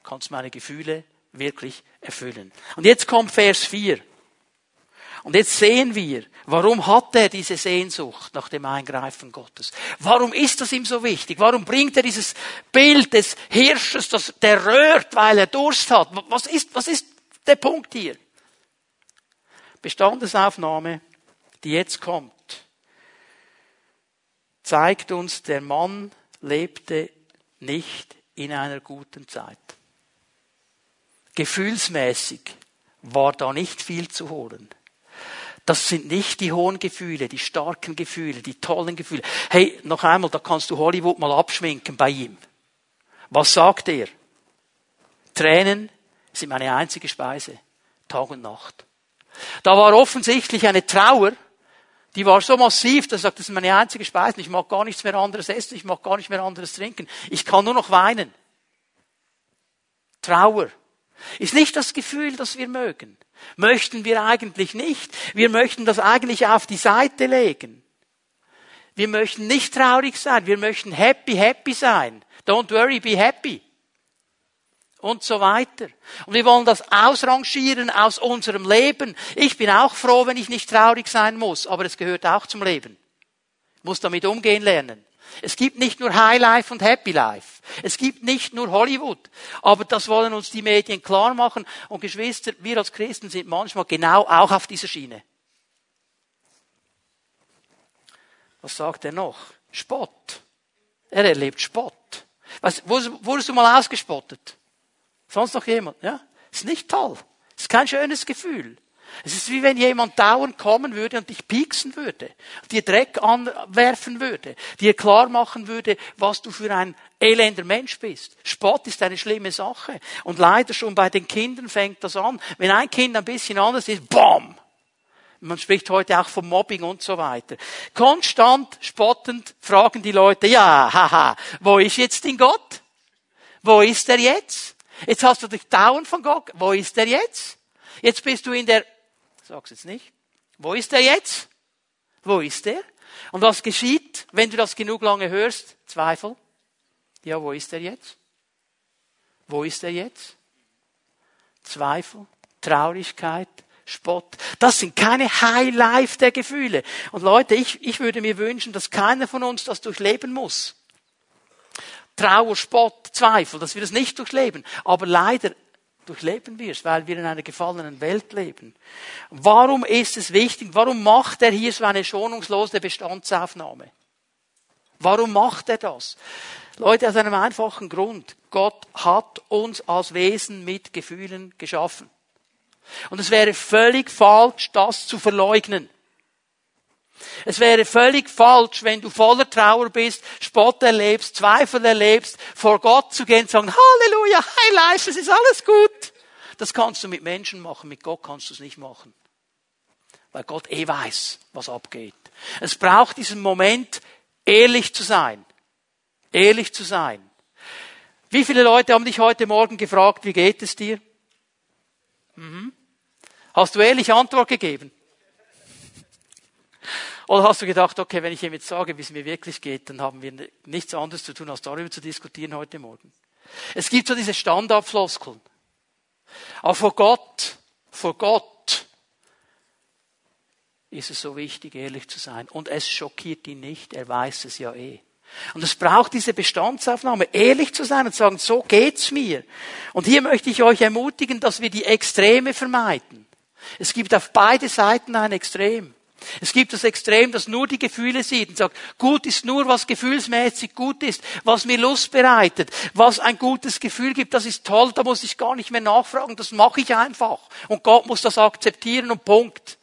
kannst meine Gefühle wirklich erfüllen. Und jetzt kommt Vers 4. Und jetzt sehen wir, warum hat er diese Sehnsucht nach dem Eingreifen Gottes? Warum ist das ihm so wichtig? Warum bringt er dieses Bild des Hirsches, das, der röhrt, weil er Durst hat? Was ist, was ist der Punkt hier? Bestandesaufnahme, die jetzt kommt, zeigt uns, der Mann lebte nicht in einer guten Zeit. Gefühlsmäßig war da nicht viel zu holen. Das sind nicht die hohen Gefühle, die starken Gefühle, die tollen Gefühle. Hey, noch einmal, da kannst du Hollywood mal abschminken bei ihm. Was sagt er? Tränen sind meine einzige Speise, Tag und Nacht. Da war offensichtlich eine Trauer, die war so massiv, dass er sagt, das ist meine einzige Speise, ich mag gar nichts mehr anderes essen, ich mag gar nicht mehr anderes trinken, ich kann nur noch weinen. Trauer ist nicht das Gefühl, das wir mögen. Möchten wir eigentlich nicht. Wir möchten das eigentlich auf die Seite legen. Wir möchten nicht traurig sein, wir möchten happy, happy sein. Don't worry, be happy. Und so weiter. Und wir wollen das ausrangieren aus unserem Leben. Ich bin auch froh, wenn ich nicht traurig sein muss, aber es gehört auch zum Leben. Ich muss damit umgehen lernen. Es gibt nicht nur High Life und Happy Life. Es gibt nicht nur Hollywood. Aber das wollen uns die Medien klar machen. Und Geschwister, wir als Christen sind manchmal genau auch auf dieser Schiene. Was sagt er noch? Spott. Er erlebt Spott. Was, wurdest du mal ausgespottet? Sonst noch jemand? Ja? Ist nicht toll. Ist kein schönes Gefühl. Es ist wie wenn jemand dauernd kommen würde und dich pieksen würde, dir Dreck anwerfen würde, dir klar machen würde, was du für ein elender Mensch bist. Spott ist eine schlimme Sache. Und leider schon bei den Kindern fängt das an. Wenn ein Kind ein bisschen anders ist, BAM! Man spricht heute auch vom Mobbing und so weiter. Konstant, spottend fragen die Leute, ja, haha, wo ist jetzt in Gott? Wo ist er jetzt? Jetzt hast du dich dauernd von Gott. Wo ist er jetzt? Jetzt bist du in der, sag's jetzt nicht. Wo ist er jetzt? Wo ist er? Und was geschieht, wenn du das genug lange hörst? Zweifel. Ja, wo ist er jetzt? Wo ist er jetzt? Zweifel, Traurigkeit, Spott. Das sind keine High-Life der Gefühle. Und Leute, ich, ich würde mir wünschen, dass keiner von uns das durchleben muss. Trauer, Spott, Zweifel, dass wir das nicht durchleben. Aber leider durchleben wir es, weil wir in einer gefallenen Welt leben. Warum ist es wichtig? Warum macht er hier so eine schonungslose Bestandsaufnahme? Warum macht er das? Leute, aus einem einfachen Grund. Gott hat uns als Wesen mit Gefühlen geschaffen. Und es wäre völlig falsch, das zu verleugnen. Es wäre völlig falsch, wenn du voller Trauer bist, Spott erlebst, Zweifel erlebst, vor Gott zu gehen und sagen, Halleluja, High Life, es ist alles gut. Das kannst du mit Menschen machen, mit Gott kannst du es nicht machen. Weil Gott eh weiß, was abgeht. Es braucht diesen Moment, ehrlich zu sein. Ehrlich zu sein. Wie viele Leute haben dich heute Morgen gefragt, wie geht es dir? Mhm. Hast du ehrlich Antwort gegeben? Oder hast du gedacht, okay, wenn ich ihm jetzt sage, wie es mir wirklich geht, dann haben wir nichts anderes zu tun, als darüber zu diskutieren heute Morgen. Es gibt so diese Standardfloskeln. Aber vor Gott, vor Gott ist es so wichtig, ehrlich zu sein. Und es schockiert ihn nicht, er weiß es ja eh. Und es braucht diese Bestandsaufnahme, ehrlich zu sein und zu sagen, so geht's mir. Und hier möchte ich euch ermutigen, dass wir die Extreme vermeiden. Es gibt auf beide Seiten ein Extrem. Es gibt das Extrem, das nur die Gefühle sieht und sagt, gut ist nur, was gefühlsmäßig gut ist, was mir Lust bereitet, was ein gutes Gefühl gibt, das ist toll, da muss ich gar nicht mehr nachfragen, das mache ich einfach. Und Gott muss das akzeptieren und Punkt.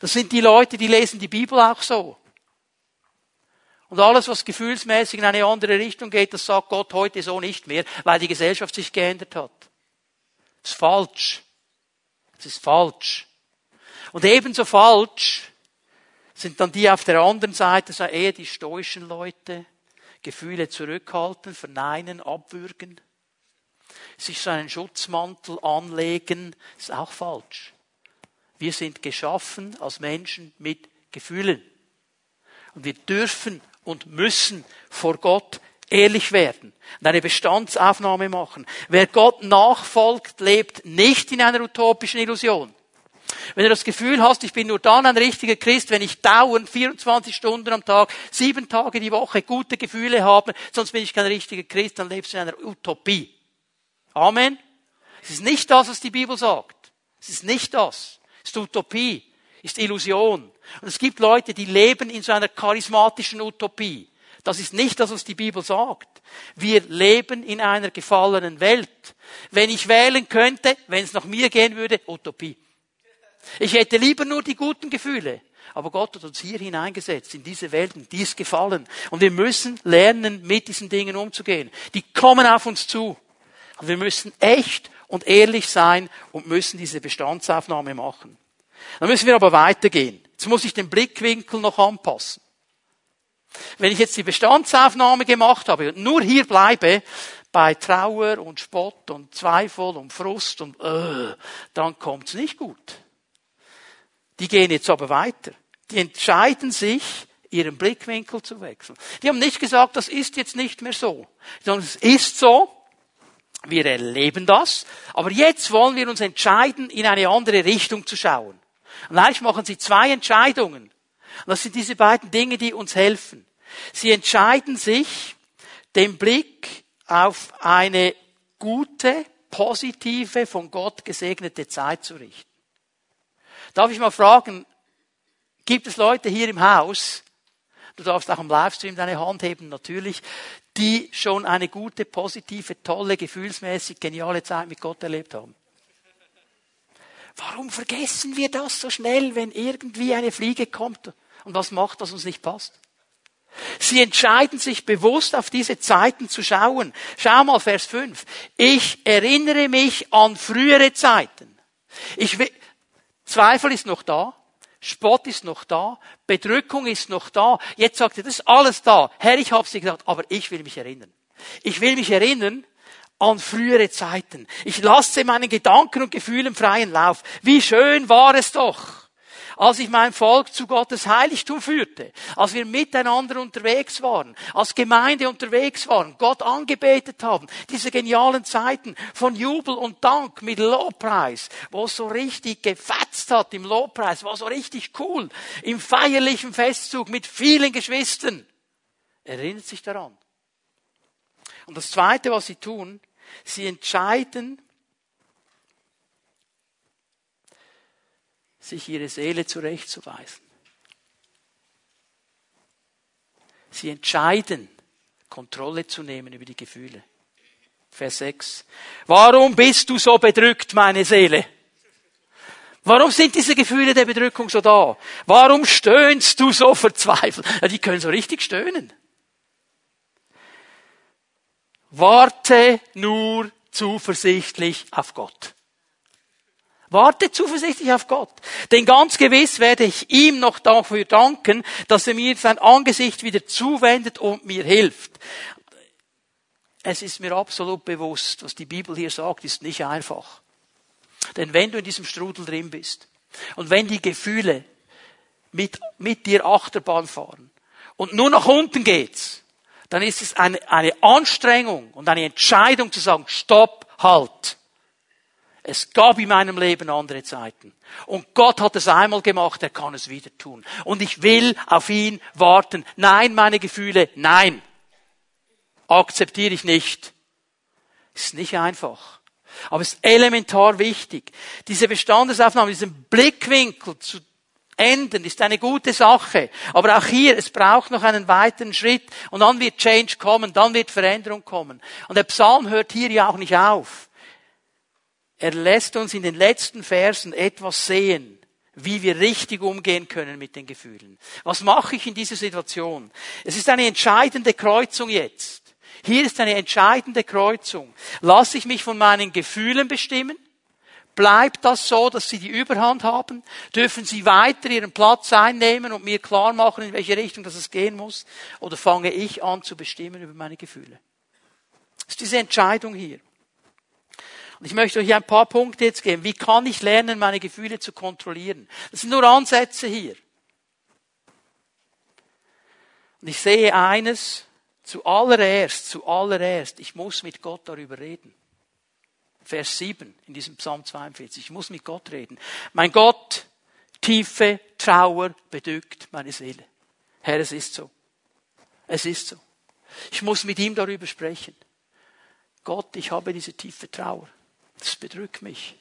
Das sind die Leute, die lesen die Bibel auch so. Und alles, was gefühlsmäßig in eine andere Richtung geht, das sagt Gott heute so nicht mehr, weil die Gesellschaft sich geändert hat. Das ist falsch. Das ist falsch. Und ebenso falsch sind dann die auf der anderen Seite, so eher die stoischen Leute, Gefühle zurückhalten, verneinen, abwürgen, sich so einen Schutzmantel anlegen, ist auch falsch. Wir sind geschaffen als Menschen mit Gefühlen. Und wir dürfen und müssen vor Gott ehrlich werden und eine Bestandsaufnahme machen. Wer Gott nachfolgt, lebt nicht in einer utopischen Illusion. Wenn du das Gefühl hast, ich bin nur dann ein richtiger Christ, wenn ich dauernd 24 Stunden am Tag, sieben Tage die Woche gute Gefühle habe, sonst bin ich kein richtiger Christ, dann lebst du in einer Utopie. Amen. Es ist nicht das, was die Bibel sagt. Es ist nicht das. Es ist Utopie. Es ist Illusion. Und es gibt Leute, die leben in so einer charismatischen Utopie. Das ist nicht das, was die Bibel sagt. Wir leben in einer gefallenen Welt. Wenn ich wählen könnte, wenn es nach mir gehen würde, Utopie. Ich hätte lieber nur die guten Gefühle. Aber Gott hat uns hier hineingesetzt, in diese Welt, und die ist gefallen. Und wir müssen lernen, mit diesen Dingen umzugehen. Die kommen auf uns zu. Wir müssen echt und ehrlich sein und müssen diese Bestandsaufnahme machen. Dann müssen wir aber weitergehen. Jetzt muss ich den Blickwinkel noch anpassen. Wenn ich jetzt die Bestandsaufnahme gemacht habe und nur hier bleibe, bei Trauer und Spott und Zweifel und Frust und äh, dann kommt's nicht gut. Die gehen jetzt aber weiter. Die entscheiden sich, ihren Blickwinkel zu wechseln. Die haben nicht gesagt, das ist jetzt nicht mehr so, sondern es ist so. Wir erleben das, aber jetzt wollen wir uns entscheiden, in eine andere Richtung zu schauen. Und eigentlich machen sie zwei Entscheidungen. Und das sind diese beiden Dinge, die uns helfen. Sie entscheiden sich, den Blick auf eine gute, positive, von Gott gesegnete Zeit zu richten. Darf ich mal fragen, gibt es Leute hier im Haus, du darfst auch im Livestream deine Hand heben, natürlich, die schon eine gute, positive, tolle, gefühlsmäßig geniale Zeit mit Gott erlebt haben? Warum vergessen wir das so schnell, wenn irgendwie eine Fliege kommt und was macht, was uns nicht passt? Sie entscheiden sich bewusst auf diese Zeiten zu schauen. Schau mal Vers 5. Ich erinnere mich an frühere Zeiten. Ich will, Zweifel ist noch da. Spott ist noch da. Bedrückung ist noch da. Jetzt sagt er, das ist alles da. Herr, ich habe sie gesagt, aber ich will mich erinnern. Ich will mich erinnern an frühere Zeiten. Ich lasse meinen Gedanken und Gefühlen freien Lauf. Wie schön war es doch als ich mein Volk zu Gottes Heiligtum führte, als wir miteinander unterwegs waren, als Gemeinde unterwegs waren, Gott angebetet haben, diese genialen Zeiten von Jubel und Dank mit Lobpreis, wo es so richtig gefetzt hat im Lobpreis, war so richtig cool, im feierlichen Festzug mit vielen Geschwistern. Erinnert sich daran. Und das Zweite, was sie tun, sie entscheiden sich ihre Seele zurechtzuweisen. Sie entscheiden, Kontrolle zu nehmen über die Gefühle. Vers 6. Warum bist du so bedrückt, meine Seele? Warum sind diese Gefühle der Bedrückung so da? Warum stöhnst du so verzweifelt? Ja, die können so richtig stöhnen. Warte nur zuversichtlich auf Gott. Warte zuversichtlich auf Gott. Denn ganz gewiss werde ich ihm noch dafür danken, dass er mir sein Angesicht wieder zuwendet und mir hilft. Es ist mir absolut bewusst, was die Bibel hier sagt, ist nicht einfach. Denn wenn du in diesem Strudel drin bist und wenn die Gefühle mit, mit dir Achterbahn fahren und nur nach unten geht's, dann ist es eine, eine Anstrengung und eine Entscheidung zu sagen, stopp, halt. Es gab in meinem Leben andere Zeiten. Und Gott hat es einmal gemacht, er kann es wieder tun. Und ich will auf ihn warten. Nein, meine Gefühle, nein. Akzeptiere ich nicht. Ist nicht einfach. Aber es ist elementar wichtig. Diese Bestandesaufnahme, diesen Blickwinkel zu enden, ist eine gute Sache. Aber auch hier, es braucht noch einen weiteren Schritt. Und dann wird Change kommen, dann wird Veränderung kommen. Und der Psalm hört hier ja auch nicht auf. Er lässt uns in den letzten Versen etwas sehen, wie wir richtig umgehen können mit den Gefühlen. Was mache ich in dieser Situation? Es ist eine entscheidende Kreuzung jetzt. Hier ist eine entscheidende Kreuzung. Lasse ich mich von meinen Gefühlen bestimmen? Bleibt das so, dass sie die Überhand haben? Dürfen sie weiter ihren Platz einnehmen und mir klar machen, in welche Richtung das es gehen muss? Oder fange ich an zu bestimmen über meine Gefühle? Das ist diese Entscheidung hier. Und ich möchte euch ein paar Punkte jetzt geben. Wie kann ich lernen, meine Gefühle zu kontrollieren? Das sind nur Ansätze hier. Und ich sehe eines, zuallererst, zuallererst, ich muss mit Gott darüber reden. Vers 7 in diesem Psalm 42. Ich muss mit Gott reden. Mein Gott, tiefe Trauer bedrückt meine Seele. Herr, es ist so. Es ist so. Ich muss mit ihm darüber sprechen. Gott, ich habe diese tiefe Trauer. Das bedrückt mich.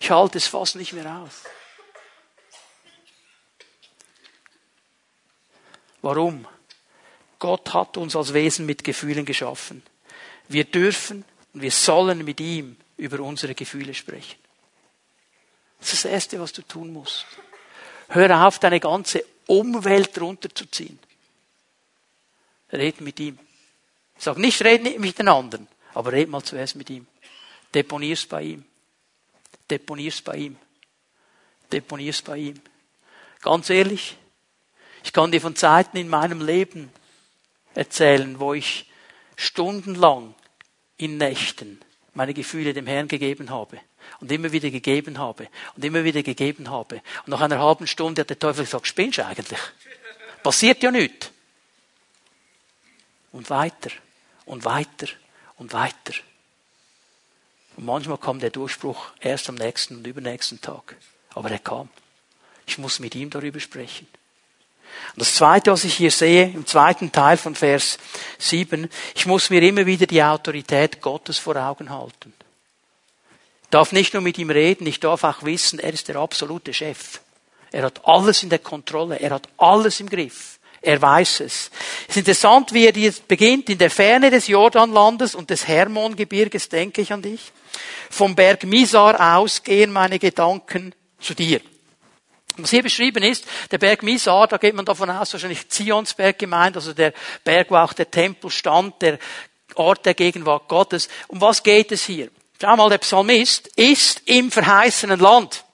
Ich halte es fast nicht mehr aus. Warum? Gott hat uns als Wesen mit Gefühlen geschaffen. Wir dürfen und wir sollen mit ihm über unsere Gefühle sprechen. Das ist das Erste, was du tun musst. Hör auf, deine ganze Umwelt runterzuziehen. Red mit ihm. Sag nicht, red nicht mit den anderen, aber red mal zuerst mit ihm. Deponier's bei ihm. Deponier's bei ihm. Deponier's bei ihm. Ganz ehrlich, ich kann dir von Zeiten in meinem Leben erzählen, wo ich stundenlang in Nächten meine Gefühle dem Herrn gegeben habe und immer wieder gegeben habe und immer wieder gegeben habe. Und nach einer halben Stunde hat der Teufel gesagt, spinnst du eigentlich? Passiert ja nichts. Und weiter und weiter und weiter. Und manchmal kam der Durchbruch erst am nächsten und übernächsten Tag. Aber er kam. Ich muss mit ihm darüber sprechen. Und das Zweite, was ich hier sehe, im zweiten Teil von Vers 7, ich muss mir immer wieder die Autorität Gottes vor Augen halten. Ich darf nicht nur mit ihm reden, ich darf auch wissen, er ist der absolute Chef. Er hat alles in der Kontrolle, er hat alles im Griff. Er weiß es. Es ist interessant, wie er jetzt beginnt, in der Ferne des Jordanlandes und des Hermongebirges denke ich an dich. Vom Berg Misar aus gehen meine Gedanken zu dir. Was hier beschrieben ist, der Berg Misar, da geht man davon aus, wahrscheinlich Zionsberg gemeint, also der Berg, wo auch der Tempel stand, der Ort der Gegenwart Gottes. Um was geht es hier? Schau mal, der Psalmist ist im verheißenen Land.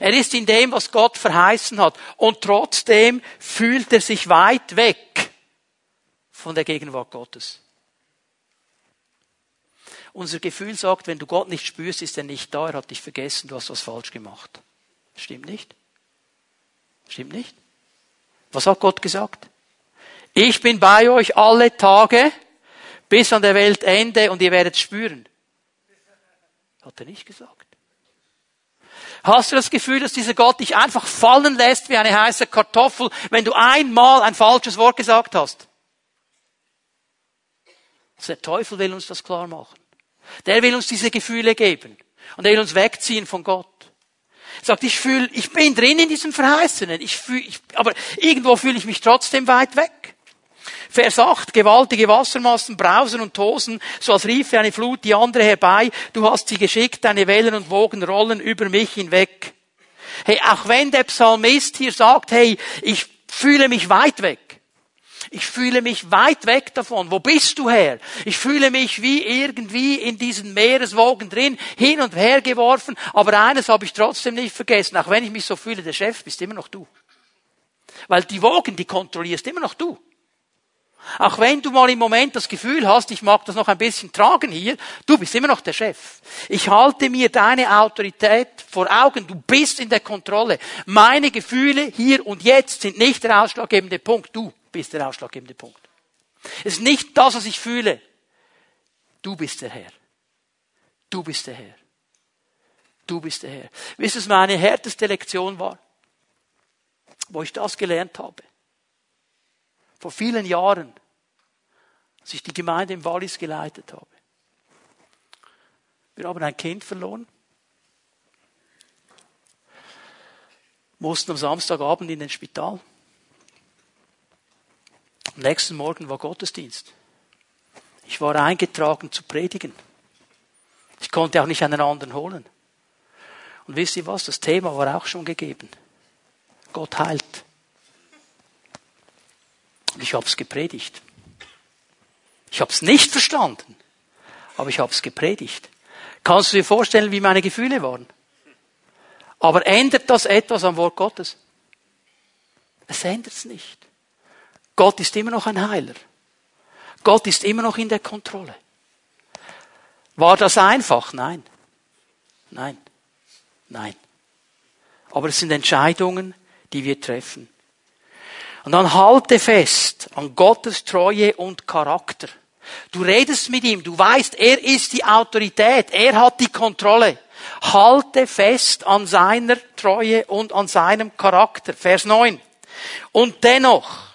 Er ist in dem, was Gott verheißen hat. Und trotzdem fühlt er sich weit weg von der Gegenwart Gottes. Unser Gefühl sagt, wenn du Gott nicht spürst, ist er nicht da, er hat dich vergessen, du hast was falsch gemacht. Stimmt nicht? Stimmt nicht? Was hat Gott gesagt? Ich bin bei euch alle Tage bis an der Weltende und ihr werdet spüren. Hat er nicht gesagt. Hast du das Gefühl, dass dieser Gott dich einfach fallen lässt wie eine heiße Kartoffel, wenn du einmal ein falsches Wort gesagt hast? Der Teufel will uns das klar machen. Der will uns diese Gefühle geben. Und er will uns wegziehen von Gott sagt, ich fühle, ich bin drin in diesem Verheißenen, ich fühle, ich, aber irgendwo fühle ich mich trotzdem weit weg. Vers 8, gewaltige Wassermassen brausen und tosen, so als riefe eine Flut die andere herbei, du hast sie geschickt, deine Wellen und Wogen rollen über mich hinweg. Hey, auch wenn der Psalmist hier sagt, hey, ich fühle mich weit weg, ich fühle mich weit weg davon. Wo bist du her? Ich fühle mich wie irgendwie in diesen Meereswogen drin, hin und her geworfen. Aber eines habe ich trotzdem nicht vergessen. Auch wenn ich mich so fühle, der Chef bist immer noch du. Weil die Wogen, die kontrollierst immer noch du. Auch wenn du mal im Moment das Gefühl hast, ich mag das noch ein bisschen tragen hier, du bist immer noch der Chef. Ich halte mir deine Autorität vor Augen, du bist in der Kontrolle. Meine Gefühle hier und jetzt sind nicht der ausschlaggebende Punkt, du bist der ausschlaggebende Punkt. Es ist nicht das, was ich fühle. Du bist der Herr. Du bist der Herr. Du bist der Herr. Wisst ihr, was meine härteste Lektion war? Wo ich das gelernt habe. Vor vielen Jahren, als ich die Gemeinde im Wallis geleitet habe. Wir haben ein Kind verloren. Mussten am Samstagabend in den Spital. Am nächsten Morgen war Gottesdienst. Ich war eingetragen zu predigen. Ich konnte auch nicht einen anderen holen. Und wisst ihr was? Das Thema war auch schon gegeben. Gott heilt. Und ich habe es gepredigt. Ich habe es nicht verstanden, aber ich habe es gepredigt. Kannst du dir vorstellen, wie meine Gefühle waren? Aber ändert das etwas am Wort Gottes? Es ändert es nicht. Gott ist immer noch ein Heiler. Gott ist immer noch in der Kontrolle. War das einfach? Nein. Nein. Nein. Aber es sind Entscheidungen, die wir treffen. Und dann halte fest an Gottes Treue und Charakter. Du redest mit ihm, du weißt, er ist die Autorität, er hat die Kontrolle. Halte fest an seiner Treue und an seinem Charakter. Vers 9. Und dennoch,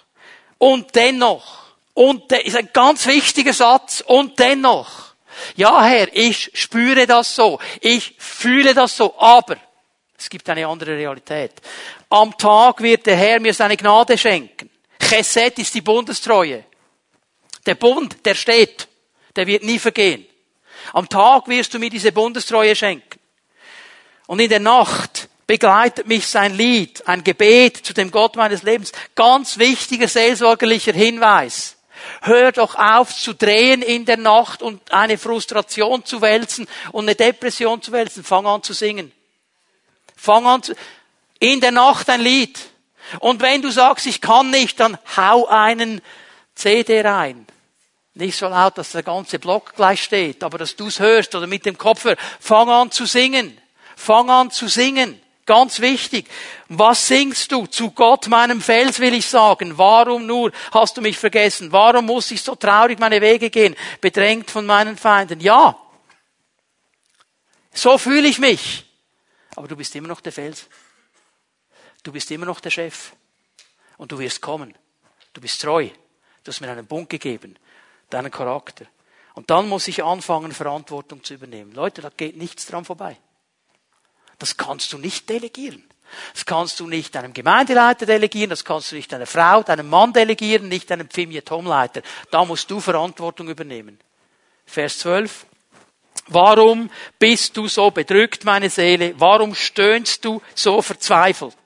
und dennoch. Und der ist ein ganz wichtiger Satz. Und dennoch. Ja, Herr, ich spüre das so. Ich fühle das so. Aber es gibt eine andere Realität. Am Tag wird der Herr mir seine Gnade schenken. Chesed ist die Bundestreue. Der Bund, der steht. Der wird nie vergehen. Am Tag wirst du mir diese Bundestreue schenken. Und in der Nacht begleitet mich sein Lied, ein Gebet zu dem Gott meines Lebens. Ganz wichtiger seelsorgerlicher Hinweis. Hör doch auf zu drehen in der Nacht und eine Frustration zu wälzen und eine Depression zu wälzen. Fang an zu singen. Fang an zu, in der Nacht ein Lied. Und wenn du sagst, ich kann nicht, dann hau einen CD rein. Nicht so laut, dass der ganze Block gleich steht, aber dass du es hörst oder mit dem Kopfhörer. Fang an zu singen. Fang an zu singen. Ganz wichtig. Was singst du? Zu Gott, meinem Fels, will ich sagen. Warum nur hast du mich vergessen? Warum muss ich so traurig meine Wege gehen? Bedrängt von meinen Feinden. Ja. So fühle ich mich. Aber du bist immer noch der Fels. Du bist immer noch der Chef. Und du wirst kommen. Du bist treu. Du hast mir einen Bund gegeben. Deinen Charakter. Und dann muss ich anfangen, Verantwortung zu übernehmen. Leute, da geht nichts dran vorbei. Das kannst du nicht delegieren. Das kannst du nicht deinem Gemeindeleiter delegieren, das kannst du nicht deiner Frau, deinem Mann delegieren, nicht deinem Pfimje-Tom-Leiter. Da musst du Verantwortung übernehmen. Vers 12. Warum bist du so bedrückt, meine Seele? Warum stöhnst du so verzweifelt?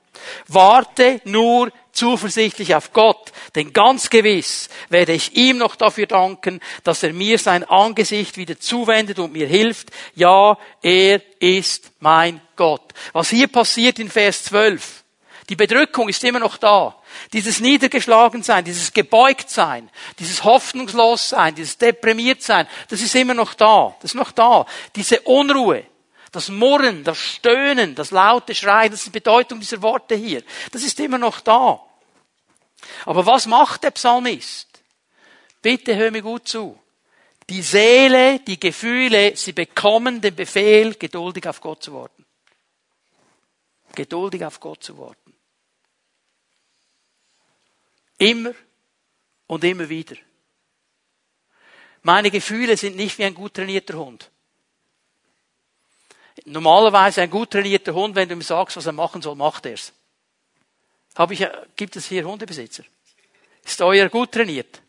Warte nur zuversichtlich auf Gott, denn ganz gewiss werde ich ihm noch dafür danken, dass er mir sein Angesicht wieder zuwendet und mir hilft. Ja, er ist mein Gott. Was hier passiert in Vers 12, die Bedrückung ist immer noch da. Dieses Niedergeschlagensein, dieses Gebeugtsein, dieses Hoffnungslossein, dieses Deprimiertsein, das ist immer noch da. Das ist noch da. Diese Unruhe, das Murren, das Stöhnen, das laute Schreien, das ist die Bedeutung dieser Worte hier. Das ist immer noch da. Aber was macht der Psalmist? Bitte hör mir gut zu. Die Seele, die Gefühle, sie bekommen den Befehl, geduldig auf Gott zu warten. Geduldig auf Gott zu warten. Immer und immer wieder. Meine Gefühle sind nicht wie ein gut trainierter Hund. Normalerweise ein gut trainierter Hund, wenn du ihm sagst, was er machen soll, macht er's. Habe ich, gibt es hier Hundebesitzer? Ist euer gut trainiert?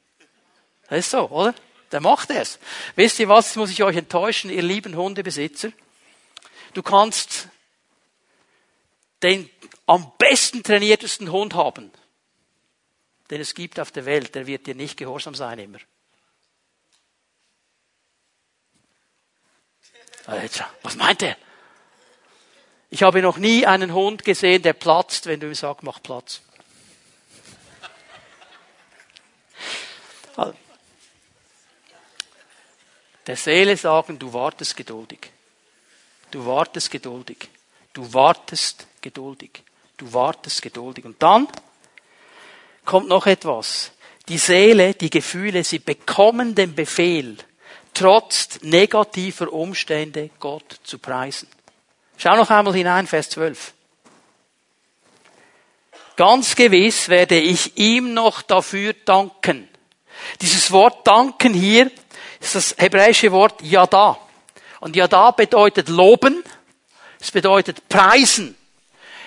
Das ist so, oder? Der macht es. Wisst ihr was, muss ich euch enttäuschen, ihr lieben Hundebesitzer? Du kannst den am besten trainiertesten Hund haben, den es gibt auf der Welt, der wird dir nicht gehorsam sein immer. Was meint er? Ich habe noch nie einen Hund gesehen, der platzt, wenn du ihm sagst, mach Platz. Der Seele sagen, du wartest geduldig. Du wartest geduldig. Du wartest geduldig. Du wartest geduldig. Und dann kommt noch etwas. Die Seele, die Gefühle, sie bekommen den Befehl, trotz negativer Umstände Gott zu preisen. Schau noch einmal hinein, Vers 12. Ganz gewiss werde ich ihm noch dafür danken. Dieses Wort danken hier ist das hebräische Wort Yada. Und Yada bedeutet loben, es bedeutet preisen,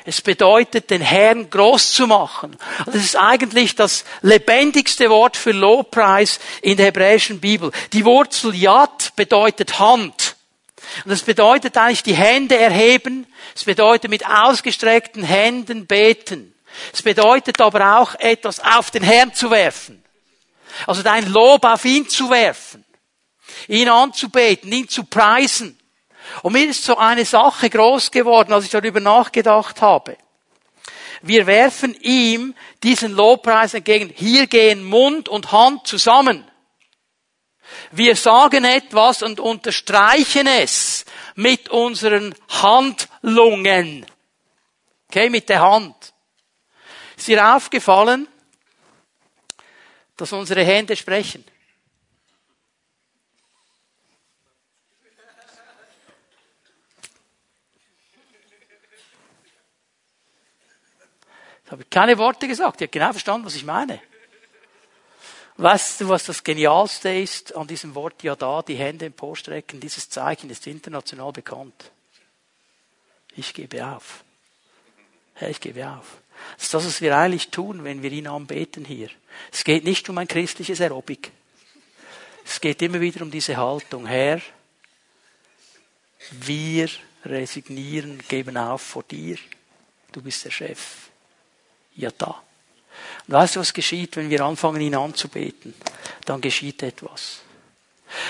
es bedeutet den Herrn groß zu machen. Und das ist eigentlich das lebendigste Wort für Lobpreis in der hebräischen Bibel. Die Wurzel Yad bedeutet Hand. Und das bedeutet eigentlich die Hände erheben. Es bedeutet mit ausgestreckten Händen beten. Es bedeutet aber auch etwas auf den Herrn zu werfen. Also dein Lob auf ihn zu werfen. Ihn anzubeten, ihn zu preisen. Und mir ist so eine Sache groß geworden, als ich darüber nachgedacht habe. Wir werfen ihm diesen Lobpreis entgegen. Hier gehen Mund und Hand zusammen. Wir sagen etwas und unterstreichen es mit unseren Handlungen. Okay, mit der Hand. Ist dir aufgefallen, dass unsere Hände sprechen? Habe keine Worte gesagt. Ich habe genau verstanden, was ich meine. Weißt du, was das Genialste ist an diesem Wort ja da, die Hände emporstrecken? Dieses Zeichen ist international bekannt. Ich gebe auf. Herr, ich gebe auf. Das ist das, was wir eigentlich tun, wenn wir ihn anbeten hier. Es geht nicht um ein christliches Aerobik. Es geht immer wieder um diese Haltung. Herr, wir resignieren, geben auf vor dir. Du bist der Chef. Ja da. Und weißt du, was geschieht, wenn wir anfangen, ihn anzubeten? dann geschieht etwas.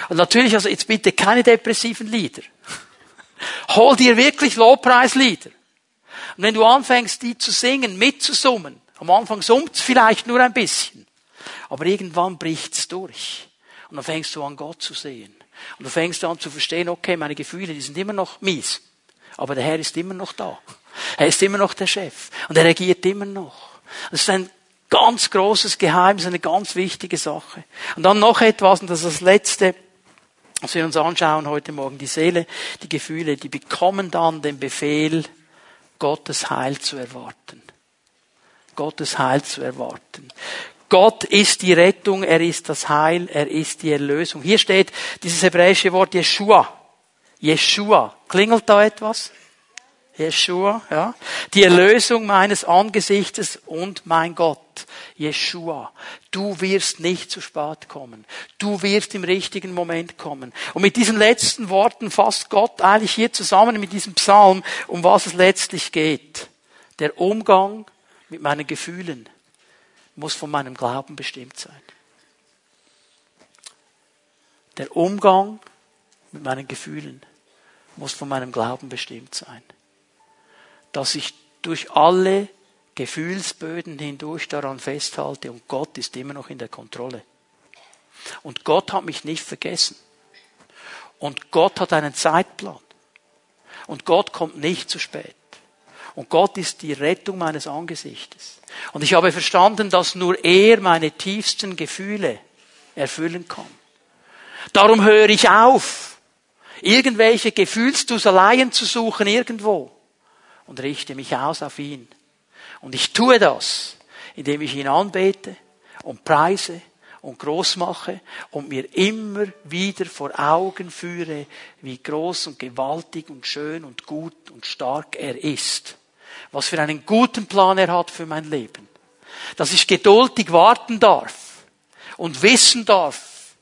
Und natürlich, also jetzt bitte keine depressiven Lieder. (laughs) Hol dir wirklich Lobpreislieder. Und wenn du anfängst, die zu singen, mitzusummen, am Anfang summt's vielleicht nur ein bisschen, aber irgendwann bricht's durch. Und dann fängst du an, Gott zu sehen. Und du fängst an zu verstehen, okay, meine Gefühle, die sind immer noch mies. Aber der Herr ist immer noch da. Er ist immer noch der Chef. Und er regiert immer noch. Das ist ein ganz großes Geheimnis, eine ganz wichtige Sache. Und dann noch etwas, und das ist das Letzte, was wir uns anschauen heute Morgen. Die Seele, die Gefühle, die bekommen dann den Befehl, Gottes Heil zu erwarten. Gottes Heil zu erwarten. Gott ist die Rettung, er ist das Heil, er ist die Erlösung. Hier steht dieses hebräische Wort Yeshua. Yeshua. Klingelt da etwas? Yeshua, ja. Die Erlösung meines Angesichtes und mein Gott. Yeshua. Du wirst nicht zu spät kommen. Du wirst im richtigen Moment kommen. Und mit diesen letzten Worten fasst Gott eigentlich hier zusammen mit diesem Psalm, um was es letztlich geht. Der Umgang mit meinen Gefühlen muss von meinem Glauben bestimmt sein. Der Umgang mit meinen Gefühlen muss von meinem Glauben bestimmt sein. Dass ich durch alle Gefühlsböden hindurch daran festhalte und Gott ist immer noch in der Kontrolle. Und Gott hat mich nicht vergessen. Und Gott hat einen Zeitplan. Und Gott kommt nicht zu spät. Und Gott ist die Rettung meines Angesichtes. Und ich habe verstanden, dass nur er meine tiefsten Gefühle erfüllen kann. Darum höre ich auf, irgendwelche Gefühlsduseleien zu suchen irgendwo und richte mich aus auf ihn. Und ich tue das, indem ich ihn anbete und preise und groß mache und mir immer wieder vor Augen führe, wie groß und gewaltig und schön und gut und stark er ist was für einen guten Plan er hat für mein Leben. Dass ich geduldig warten darf und wissen darf,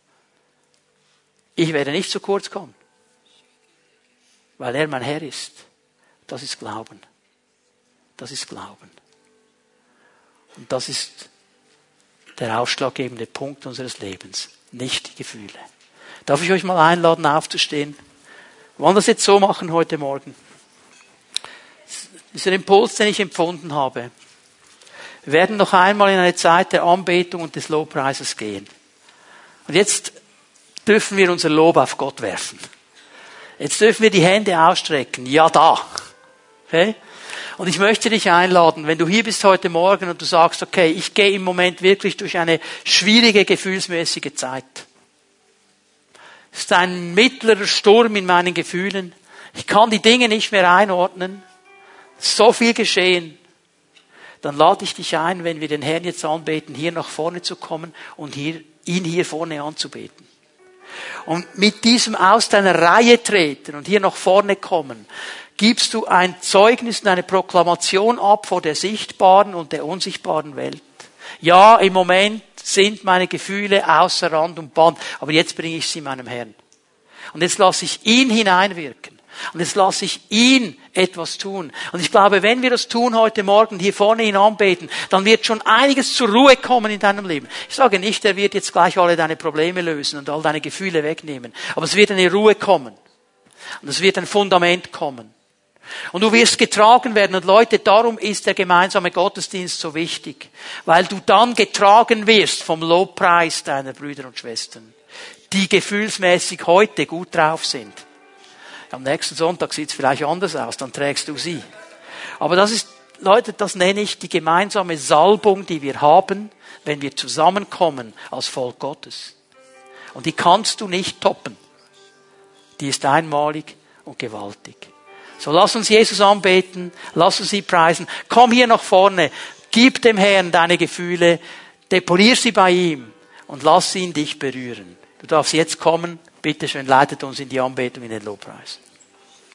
ich werde nicht zu kurz kommen, weil er mein Herr ist. Das ist Glauben. Das ist Glauben. Und das ist der ausschlaggebende Punkt unseres Lebens, nicht die Gefühle. Darf ich euch mal einladen, aufzustehen? Wir wollen das jetzt so machen heute Morgen. Dieser Impuls, den ich empfunden habe. Wir werden noch einmal in eine Zeit der Anbetung und des Lobpreises gehen. Und jetzt dürfen wir unser Lob auf Gott werfen. Jetzt dürfen wir die Hände ausstrecken. Ja, da. Okay? Und ich möchte dich einladen, wenn du hier bist heute Morgen und du sagst, okay, ich gehe im Moment wirklich durch eine schwierige gefühlsmäßige Zeit. Es ist ein mittlerer Sturm in meinen Gefühlen. Ich kann die Dinge nicht mehr einordnen so viel geschehen, dann lade ich dich ein, wenn wir den Herrn jetzt anbeten, hier nach vorne zu kommen und hier, ihn hier vorne anzubeten. Und mit diesem aus deiner Reihe treten und hier nach vorne kommen, gibst du ein Zeugnis und eine Proklamation ab vor der sichtbaren und der unsichtbaren Welt. Ja, im Moment sind meine Gefühle außer Rand und Band, aber jetzt bringe ich sie meinem Herrn. Und jetzt lasse ich ihn hineinwirken. Und jetzt lasse ich ihn etwas tun. Und ich glaube, wenn wir das tun heute Morgen, hier vorne ihn anbeten, dann wird schon einiges zur Ruhe kommen in deinem Leben. Ich sage nicht, er wird jetzt gleich alle deine Probleme lösen und all deine Gefühle wegnehmen. Aber es wird eine Ruhe kommen. Und es wird ein Fundament kommen. Und du wirst getragen werden. Und Leute, darum ist der gemeinsame Gottesdienst so wichtig. Weil du dann getragen wirst vom Lobpreis deiner Brüder und Schwestern, die gefühlsmäßig heute gut drauf sind. Am nächsten Sonntag sieht es vielleicht anders aus, dann trägst du sie. Aber das ist, Leute, das nenne ich die gemeinsame Salbung, die wir haben, wenn wir zusammenkommen als Volk Gottes. Und die kannst du nicht toppen. Die ist einmalig und gewaltig. So lass uns Jesus anbeten, lass uns sie preisen. Komm hier nach vorne, gib dem Herrn deine Gefühle, deponier sie bei ihm und lass ihn dich berühren. Du darfst jetzt kommen. Bitte schön, leitet uns in die Anbetung in den Lobpreis.